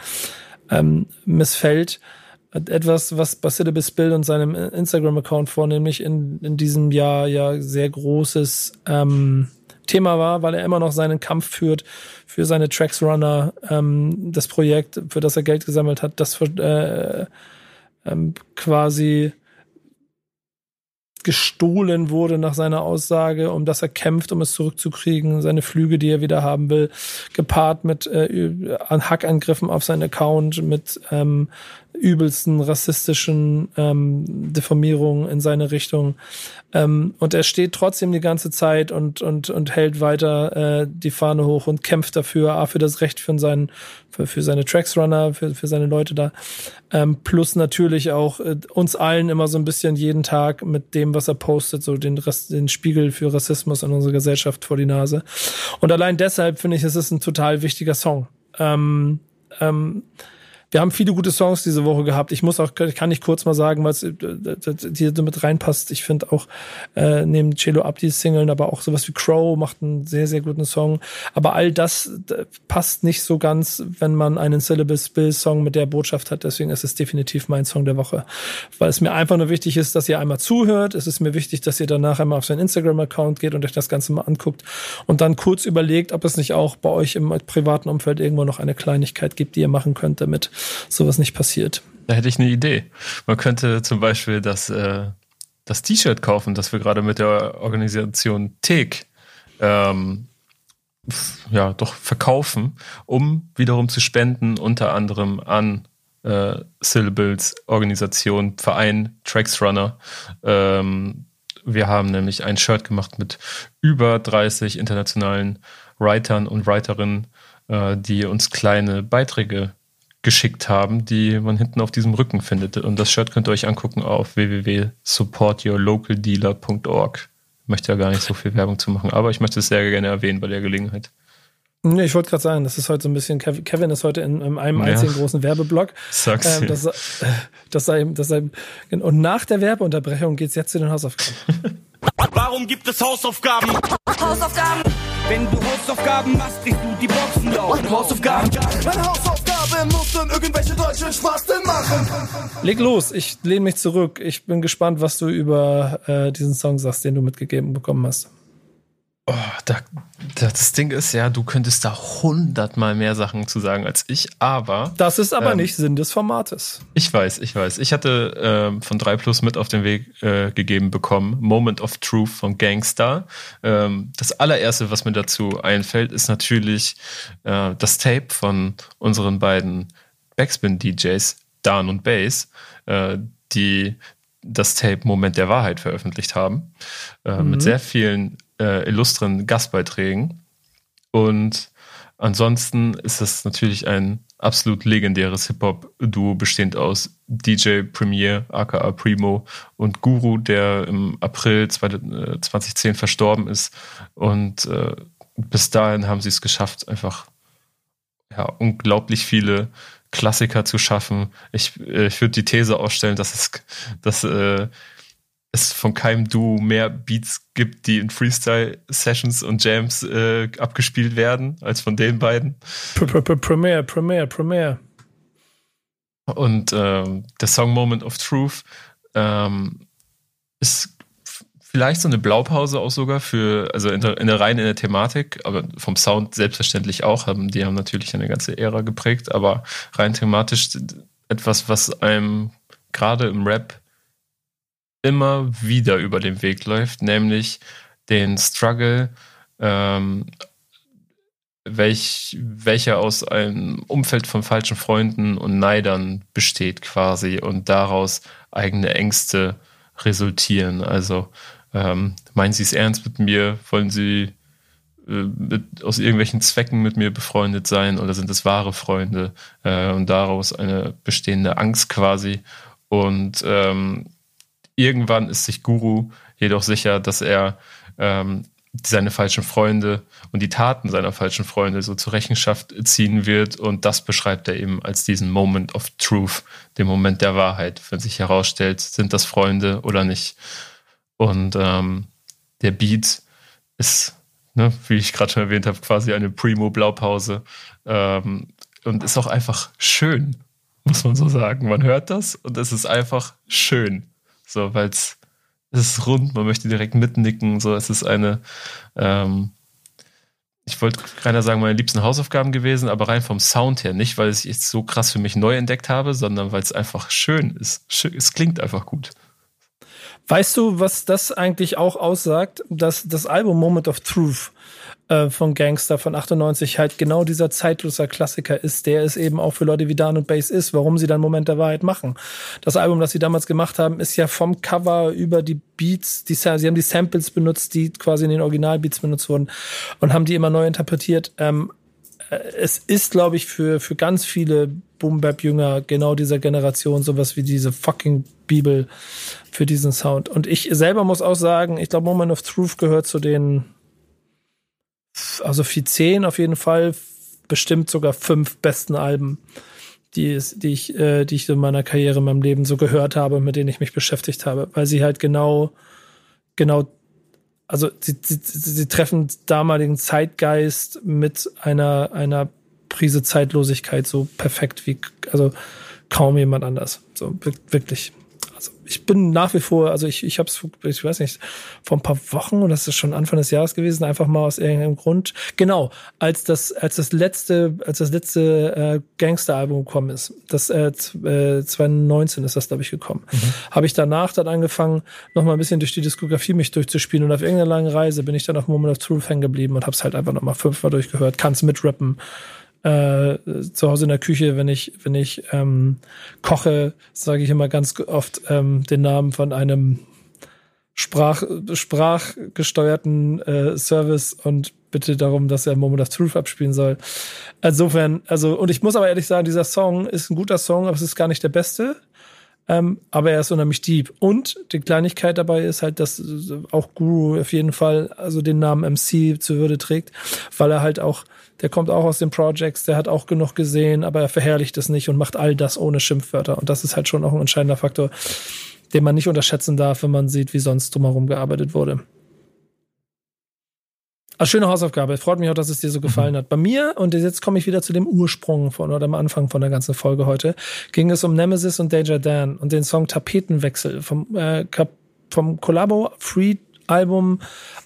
Speaker 3: ähm, missfällt. Etwas, was Basile Bill und seinem Instagram-Account vornehmlich in, in diesem Jahr ja sehr großes ähm, Thema war, weil er immer noch seinen Kampf führt für seine Tracks Runner, ähm, das Projekt, für das er Geld gesammelt hat, das äh, ähm, quasi gestohlen wurde nach seiner Aussage, um das er kämpft, um es zurückzukriegen, seine Flüge, die er wieder haben will, gepaart mit äh, Hackangriffen auf seinen Account, mit ähm, übelsten rassistischen ähm, Diffamierungen in seine Richtung. Ähm, und er steht trotzdem die ganze Zeit und, und, und hält weiter äh, die Fahne hoch und kämpft dafür, A, für das Recht für, seinen, für, für seine Tracksrunner, für, für seine Leute da. Ähm, plus natürlich auch äh, uns allen immer so ein bisschen jeden Tag mit dem, was er postet, so den, Rest, den Spiegel für Rassismus in unserer Gesellschaft vor die Nase. Und allein deshalb finde ich, es ist ein total wichtiger Song. Ähm, ähm, wir haben viele gute Songs diese Woche gehabt. Ich muss auch, kann ich kurz mal sagen, was äh, hier damit reinpasst. Ich finde auch äh, neben Cello Abdi Singeln, aber auch sowas wie Crow macht einen sehr, sehr guten Song. Aber all das passt nicht so ganz, wenn man einen Syllabus Bill Song mit der Botschaft hat. Deswegen ist es definitiv mein Song der Woche. Weil es mir einfach nur wichtig ist, dass ihr einmal zuhört. Es ist mir wichtig, dass ihr danach einmal auf seinen Instagram-Account geht und euch das Ganze mal anguckt und dann kurz überlegt, ob es nicht auch bei euch im privaten Umfeld irgendwo noch eine Kleinigkeit gibt, die ihr machen könnt, damit sowas nicht passiert.
Speaker 4: Da hätte ich eine Idee. Man könnte zum Beispiel das, äh, das T-Shirt kaufen, das wir gerade mit der Organisation TEK ähm, ja, doch verkaufen, um wiederum zu spenden, unter anderem an äh, Syllables Organisation, Verein Tracks Runner. Ähm, wir haben nämlich ein Shirt gemacht mit über 30 internationalen Writern und Writerinnen, äh, die uns kleine Beiträge geschickt haben, die man hinten auf diesem Rücken findet. Und das Shirt könnt ihr euch angucken auf www.supportyourlocaldealer.org. Ich möchte ja gar nicht so viel Werbung zu machen, aber ich möchte es sehr gerne erwähnen bei der Gelegenheit.
Speaker 3: Nee, ich wollte gerade sagen, das ist heute so ein bisschen, Kevin ist heute in, in einem ja. einzigen großen Werbeblock.
Speaker 4: Sag's ähm,
Speaker 3: das, das sei, das sei, und nach der Werbeunterbrechung geht's jetzt zu den Hausaufgaben.
Speaker 6: Warum gibt es Hausaufgaben? Hausaufgaben! Wenn du Hausaufgaben machst, kriegst du die Boxen laut. Hausaufgaben! Meine Hausaufgabe muss dann irgendwelche deutschen Spasten machen.
Speaker 3: Leg los, ich lehne mich zurück. Ich bin gespannt, was du über äh, diesen Song sagst, den du mitgegeben bekommen hast.
Speaker 4: Oh, da, das Ding ist ja, du könntest da hundertmal mehr Sachen zu sagen als ich, aber.
Speaker 3: Das ist aber ähm, nicht Sinn des Formates.
Speaker 4: Ich weiß, ich weiß. Ich hatte ähm, von 3 Plus mit auf den Weg äh, gegeben bekommen. Moment of Truth von Gangstar. Ähm, das allererste, was mir dazu einfällt, ist natürlich äh, das Tape von unseren beiden Backspin-DJs, Dan und Bass, äh, die das Tape Moment der Wahrheit veröffentlicht haben. Äh, mhm. Mit sehr vielen äh, illustren Gastbeiträgen. Und ansonsten ist es natürlich ein absolut legendäres Hip-Hop-Duo, bestehend aus DJ Premier, aka Primo, und Guru, der im April 2010 äh, verstorben ist. Und äh, bis dahin haben sie es geschafft, einfach ja, unglaublich viele Klassiker zu schaffen. Ich, äh, ich würde die These ausstellen, dass es, dass äh, es von keinem Duo mehr Beats gibt, die in Freestyle-Sessions und Jams äh, abgespielt werden, als von den beiden.
Speaker 3: Premiere, Premiere, Premiere.
Speaker 4: Und ähm, der Song Moment of Truth ähm, ist vielleicht so eine Blaupause auch sogar für, also in der, in der rein in der Thematik, aber vom Sound selbstverständlich auch, haben, die haben natürlich eine ganze Ära geprägt, aber rein thematisch etwas, was einem gerade im Rap immer wieder über den Weg läuft, nämlich den Struggle, ähm, welch, welcher aus einem Umfeld von falschen Freunden und Neidern besteht quasi und daraus eigene Ängste resultieren. Also ähm, meinen Sie es ernst mit mir? Wollen Sie äh, mit, aus irgendwelchen Zwecken mit mir befreundet sein oder sind es wahre Freunde? Äh, und daraus eine bestehende Angst quasi. Und ähm, Irgendwann ist sich Guru jedoch sicher, dass er ähm, seine falschen Freunde und die Taten seiner falschen Freunde so zur Rechenschaft ziehen wird. Und das beschreibt er eben als diesen Moment of Truth, den Moment der Wahrheit, wenn sich herausstellt, sind das Freunde oder nicht. Und ähm, der Beat ist, ne, wie ich gerade schon erwähnt habe, quasi eine Primo-Blaupause ähm, und ist auch einfach schön, muss man so sagen. Man hört das und es ist einfach schön. So, weil es ist rund, man möchte direkt mitnicken. So, es ist eine, ähm, ich wollte keiner sagen, meine liebsten Hausaufgaben gewesen, aber rein vom Sound her. Nicht, weil ich es so krass für mich neu entdeckt habe, sondern weil es einfach schön ist. Es klingt einfach gut.
Speaker 3: Weißt du, was das eigentlich auch aussagt? Dass das Album Moment of Truth äh, von Gangster von 98 halt genau dieser zeitloser Klassiker ist, der es eben auch für Leute wie Dan und Bass ist, warum sie dann Moment der Wahrheit machen. Das Album, das sie damals gemacht haben, ist ja vom Cover über die Beats, die, sie haben die Samples benutzt, die quasi in den Originalbeats benutzt wurden und haben die immer neu interpretiert. Ähm, äh, es ist, glaube ich, für, für ganz viele Boom-Bap-Jünger genau dieser Generation sowas wie diese fucking Bibel für diesen Sound. Und ich selber muss auch sagen, ich glaube, Moment of Truth gehört zu den also für zehn auf jeden Fall, bestimmt sogar fünf besten Alben, die, die, ich, äh, die ich in meiner Karriere, in meinem Leben so gehört habe, mit denen ich mich beschäftigt habe, weil sie halt genau, genau, also sie, sie, sie treffen damaligen Zeitgeist mit einer, einer Prise Zeitlosigkeit so perfekt wie, also kaum jemand anders. So wirklich also ich bin nach wie vor, also ich, ich habe es, ich weiß nicht, vor ein paar Wochen oder das ist schon Anfang des Jahres gewesen, einfach mal aus irgendeinem Grund. Genau, als das, als das letzte, als das letzte äh, Gangster-Album gekommen ist, das äh, 2019 äh, ist das, glaube ich, gekommen, mhm. habe ich danach dann angefangen, noch mal ein bisschen durch die Diskografie mich durchzuspielen und auf irgendeiner langen Reise bin ich dann auf Moment of Truth hängen geblieben und habe es halt einfach noch mal fünfmal durchgehört, kann es mitrappen äh, zu Hause in der Küche, wenn ich, wenn ich ähm, koche, sage ich immer ganz oft ähm, den Namen von einem Sprach, sprachgesteuerten äh, Service und bitte darum, dass er Moment of Truth abspielen soll. Insofern, also, und ich muss aber ehrlich sagen, dieser Song ist ein guter Song, aber es ist gar nicht der beste. Ähm, aber er ist unheimlich deep. Und die Kleinigkeit dabei ist halt, dass auch Guru auf jeden Fall also den Namen MC zu Würde trägt, weil er halt auch der kommt auch aus den Projects, der hat auch genug gesehen, aber er verherrlicht es nicht und macht all das ohne Schimpfwörter. Und das ist halt schon auch ein entscheidender Faktor, den man nicht unterschätzen darf, wenn man sieht, wie sonst drumherum gearbeitet wurde. Also schöne Hausaufgabe. Freut mich auch, dass es dir so gefallen mhm. hat. Bei mir, und jetzt komme ich wieder zu dem Ursprung von oder am Anfang von der ganzen Folge heute, ging es um Nemesis und Danger Dan und den Song Tapetenwechsel vom, äh, vom Collabo Free Album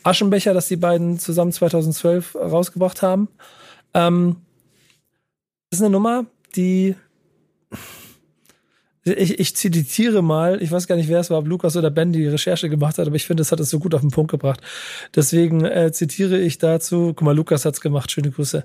Speaker 3: Aschenbecher, das die beiden zusammen 2012 rausgebracht haben. Ähm, ist eine Nummer, die ich, ich zitiere mal, ich weiß gar nicht, wer es war, ob Lukas oder Ben die Recherche gemacht hat, aber ich finde, es hat es so gut auf den Punkt gebracht. Deswegen äh, zitiere ich dazu, guck mal, Lukas hat's gemacht, schöne Grüße,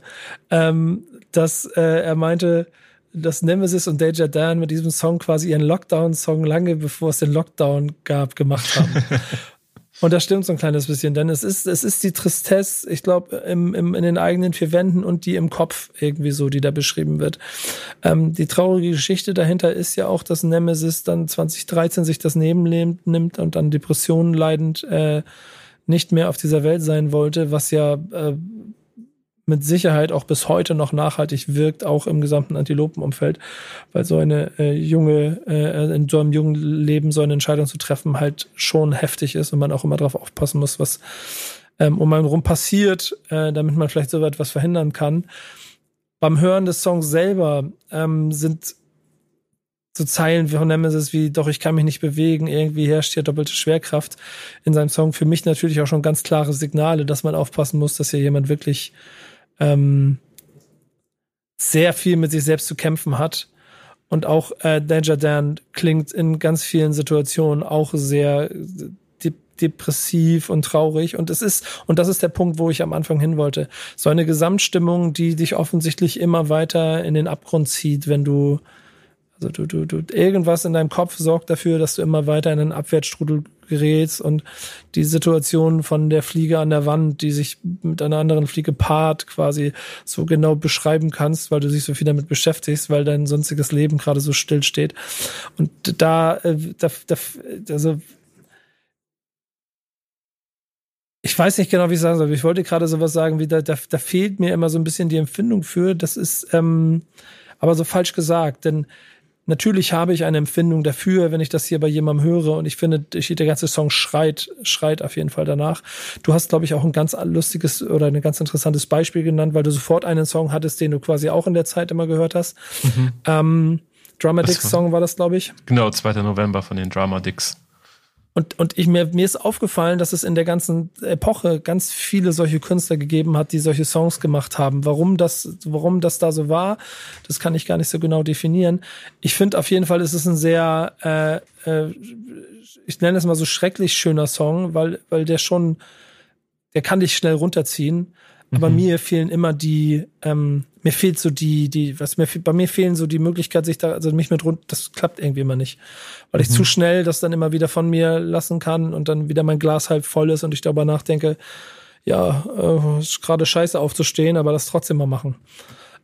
Speaker 3: ähm, dass äh, er meinte, dass Nemesis und Deja Dan mit diesem Song quasi ihren Lockdown-Song lange bevor es den Lockdown gab, gemacht haben. Und das stimmt so ein kleines bisschen, denn es ist, es ist die Tristesse, ich glaube, im, im, in den eigenen vier Wänden und die im Kopf irgendwie so, die da beschrieben wird. Ähm, die traurige Geschichte dahinter ist ja auch, dass Nemesis dann 2013 sich das Nebenleben nimmt und an Depressionen leidend äh, nicht mehr auf dieser Welt sein wollte, was ja äh, mit Sicherheit auch bis heute noch nachhaltig wirkt, auch im gesamten Antilopenumfeld, weil so eine äh, junge, äh, in so einem jungen Leben so eine Entscheidung zu treffen halt schon heftig ist und man auch immer darauf aufpassen muss, was ähm, um einen rum passiert, äh, damit man vielleicht so etwas verhindern kann. Beim Hören des Songs selber ähm, sind so Zeilen von Nemesis wie Doch, ich kann mich nicht bewegen, irgendwie herrscht hier doppelte Schwerkraft in seinem Song. Für mich natürlich auch schon ganz klare Signale, dass man aufpassen muss, dass hier jemand wirklich ähm, sehr viel mit sich selbst zu kämpfen hat. Und auch äh, Danger Dan klingt in ganz vielen Situationen auch sehr de depressiv und traurig. Und es ist, und das ist der Punkt, wo ich am Anfang hin wollte, so eine Gesamtstimmung, die dich offensichtlich immer weiter in den Abgrund zieht, wenn du also du, du, du, irgendwas in deinem Kopf sorgt dafür, dass du immer weiter in einen Abwärtsstrudel gerätst und die Situation von der Fliege an der Wand, die sich mit einer anderen Fliege paart, quasi so genau beschreiben kannst, weil du dich so viel damit beschäftigst, weil dein sonstiges Leben gerade so still steht. Und da, äh, da, da also ich weiß nicht genau, wie ich sagen soll. Ich wollte gerade sowas sagen, wie da, da, da fehlt mir immer so ein bisschen die Empfindung für. Das ist ähm, aber so falsch gesagt, denn Natürlich habe ich eine Empfindung dafür, wenn ich das hier bei jemandem höre und ich finde, der ganze Song schreit, schreit auf jeden Fall danach. Du hast, glaube ich, auch ein ganz lustiges oder ein ganz interessantes Beispiel genannt, weil du sofort einen Song hattest, den du quasi auch in der Zeit immer gehört hast. Mhm. Ähm, Drama Dicks Song war das, glaube ich.
Speaker 4: Genau, 2. November von den Drama Dicks.
Speaker 3: Und, und ich, mir, mir ist aufgefallen, dass es in der ganzen Epoche ganz viele solche Künstler gegeben hat, die solche Songs gemacht haben. Warum das, warum das da so war, das kann ich gar nicht so genau definieren. Ich finde auf jeden Fall, ist es ein sehr äh, äh, ich nenne es mal so schrecklich schöner Song, weil, weil der schon, der kann dich schnell runterziehen. Aber
Speaker 4: Mhm.
Speaker 3: mir fehlen immer die, ähm, mir fehlt so die, die, was mir, bei mir fehlen so die Möglichkeit, sich da, also mich mit rund, das klappt irgendwie immer nicht. Weil ich zu schnell das dann immer wieder von mir lassen kann und dann wieder mein Glas halb voll ist und ich darüber nachdenke, ja, äh, ist gerade scheiße aufzustehen, aber das trotzdem mal machen.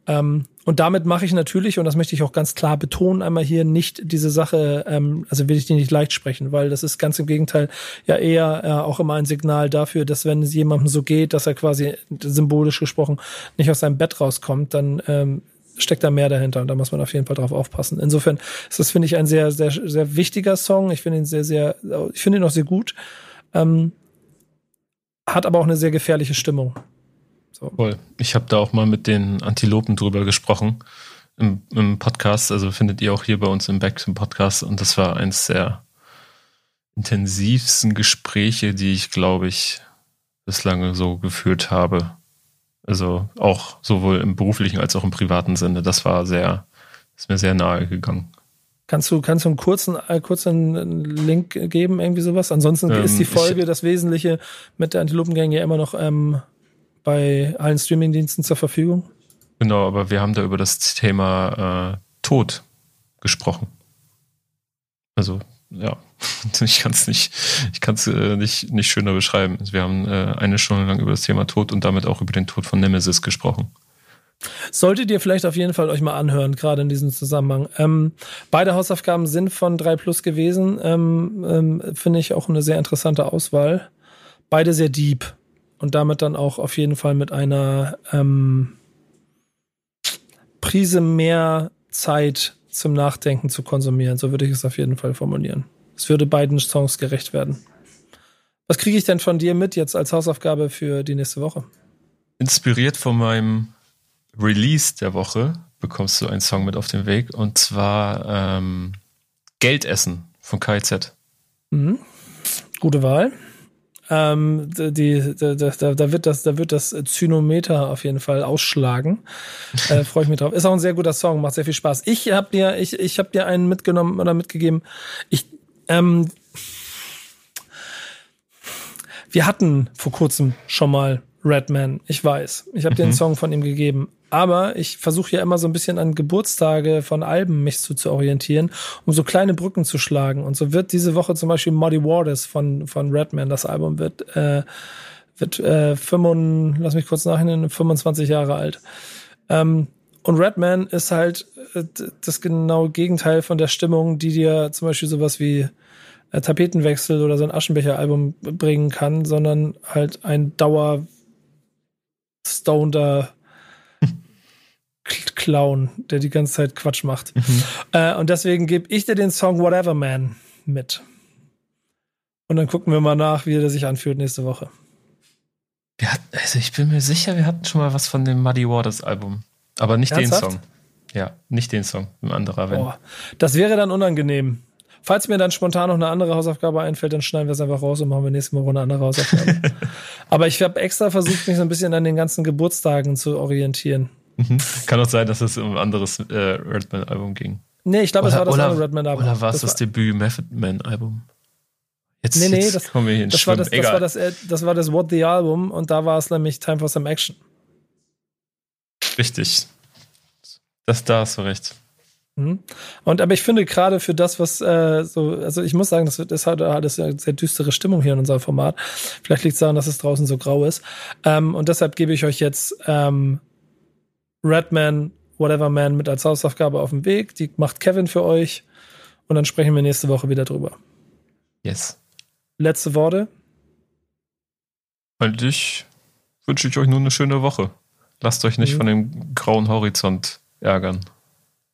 Speaker 3: Ähm, und damit mache ich natürlich, und das möchte ich auch ganz klar betonen, einmal hier nicht diese Sache, ähm, also will ich die nicht leicht sprechen, weil das ist ganz im Gegenteil ja eher äh, auch immer ein Signal dafür, dass wenn es jemandem so geht, dass er quasi symbolisch gesprochen nicht aus seinem Bett rauskommt, dann ähm, steckt da mehr dahinter und da muss man auf jeden Fall drauf aufpassen. Insofern ist das, finde ich, ein sehr, sehr, sehr wichtiger Song. Ich finde ihn sehr, sehr, ich finde ihn auch sehr gut. Ähm, hat aber auch eine sehr gefährliche Stimmung.
Speaker 4: Voll. Ich habe da auch mal mit den Antilopen drüber gesprochen im, im Podcast. Also findet ihr auch hier bei uns im Back im Podcast. Und das war eins der intensivsten Gespräche, die ich, glaube ich, bislang so geführt habe. Also auch sowohl im beruflichen als auch im privaten Sinne. Das war sehr, ist mir sehr nahe gegangen.
Speaker 3: Kannst du, kannst du einen kurzen, äh, kurzen Link geben, irgendwie sowas? Ansonsten
Speaker 4: Ähm,
Speaker 3: ist die
Speaker 4: ich-
Speaker 3: Folge, das Wesentliche mit der Antilopengang ja immer noch ähm, bei allen Streamingdiensten zur Verfügung.
Speaker 4: Genau, aber wir haben da über das Thema äh, Tod gesprochen. Also, ja, ich kann es nicht, ich kann es äh, nicht, nicht schöner beschreiben. Wir haben äh, eine Stunde lang über das Thema Tod und damit auch über den Tod von Nemesis gesprochen.
Speaker 3: Solltet ihr vielleicht auf jeden Fall euch mal anhören, gerade in diesem Zusammenhang. Ähm, beide Hausaufgaben sind von 3 Plus gewesen. Ähm, ähm, Finde ich auch eine sehr interessante Auswahl. Beide sehr deep. Und damit dann auch auf jeden Fall mit einer ähm, Prise mehr Zeit zum Nachdenken zu konsumieren. So würde ich es auf jeden Fall formulieren. Es würde beiden Songs gerecht werden. Was kriege ich denn von dir mit jetzt als Hausaufgabe für die nächste Woche?
Speaker 4: Inspiriert von meinem Release der Woche bekommst du einen Song mit auf den Weg und zwar ähm, Geldessen von KIZ.
Speaker 3: Mhm. Gute Wahl. Ähm, die, da, da, da, wird das, da wird das Zynometer auf jeden Fall ausschlagen. Äh, Freue ich mich drauf. Ist auch ein sehr guter Song, macht sehr viel Spaß. Ich habe dir, ich, ich habe dir einen mitgenommen oder mitgegeben. Ich, ähm, wir hatten vor kurzem schon mal Redman. Ich weiß. Ich habe dir einen Song von ihm gegeben. Aber ich versuche ja immer so ein bisschen an Geburtstage von Alben mich zu, zu orientieren, um so kleine Brücken zu schlagen. Und so wird diese Woche zum Beispiel Muddy Waters von, von Redman, das Album wird, äh, wird äh, 5, lass mich kurz nachhinein, 25 Jahre alt. Ähm, und Redman ist halt äh, das genaue Gegenteil von der Stimmung, die dir zum Beispiel sowas wie äh, Tapetenwechsel oder so ein Aschenbecher-Album bringen kann, sondern halt ein Dauer stoneder Clown, der die ganze Zeit Quatsch macht. Äh, und deswegen gebe ich dir den Song Whatever Man mit. Und dann gucken wir mal nach, wie der sich anfühlt nächste Woche.
Speaker 4: Wir hatten, also ich bin mir sicher, wir hatten schon mal was von dem Muddy Waters Album. Aber nicht
Speaker 3: Ernsthaft?
Speaker 4: den Song. Ja, nicht den Song, ein anderer, wenn.
Speaker 3: Boah, das wäre dann unangenehm. Falls mir dann spontan noch eine andere Hausaufgabe einfällt, dann schneiden wir es einfach raus und machen wir nächste Woche eine andere Hausaufgabe. Aber ich habe extra versucht, mich so ein bisschen an den ganzen Geburtstagen zu orientieren.
Speaker 4: Mhm. Kann auch sein, dass es um ein anderes äh, Redman-Album ging.
Speaker 3: Nee, ich glaube, es war das andere Redman Album.
Speaker 4: Oder war es
Speaker 3: Das
Speaker 4: das, Debüt Method Man-Album? Jetzt,
Speaker 3: Nee, nee,
Speaker 4: jetzt
Speaker 3: das-
Speaker 4: kommen wir hier
Speaker 3: Das war das, das, war das, äh, das war das What the Album und da war es nämlich Time for Some Action.
Speaker 4: Richtig. Das, da hast du recht.
Speaker 3: Mhm. Und aber ich finde gerade für das, was äh, so, also ich muss sagen, das das hat alles eine sehr düstere Stimmung hier in unserem Format. Vielleicht liegt es daran, dass es draußen so grau ist. Ähm, und deshalb gebe ich euch jetzt ähm, Redman, Whatever Man mit als Hausaufgabe auf den Weg. Die macht Kevin für euch. Und dann sprechen wir nächste Woche wieder drüber.
Speaker 4: Yes.
Speaker 3: Letzte Worte.
Speaker 4: Und ich wünsche ich euch nur eine schöne Woche. Lasst euch nicht
Speaker 3: Mhm.
Speaker 4: von dem grauen Horizont ärgern.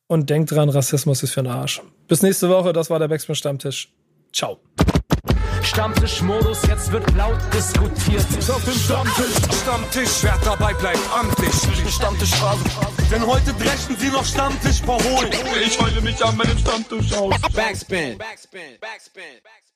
Speaker 3: Und denkt dran, Rassismus ist für den Arsch. Bis nächste Woche. Das war der Backspin Stammtisch. Ciao.
Speaker 1: Stammtischmodus, jetzt wird laut diskutiert.
Speaker 2: Auf dem Stammtisch, Stammtisch, wer dabei bleibt, amtlich. Stammtisch Phase. Denn heute brechen sie noch Stammtisch verholen. Ich heule mich an meinem Stammtisch aus.
Speaker 5: Backspin. Backspin. Backspin. Backspin.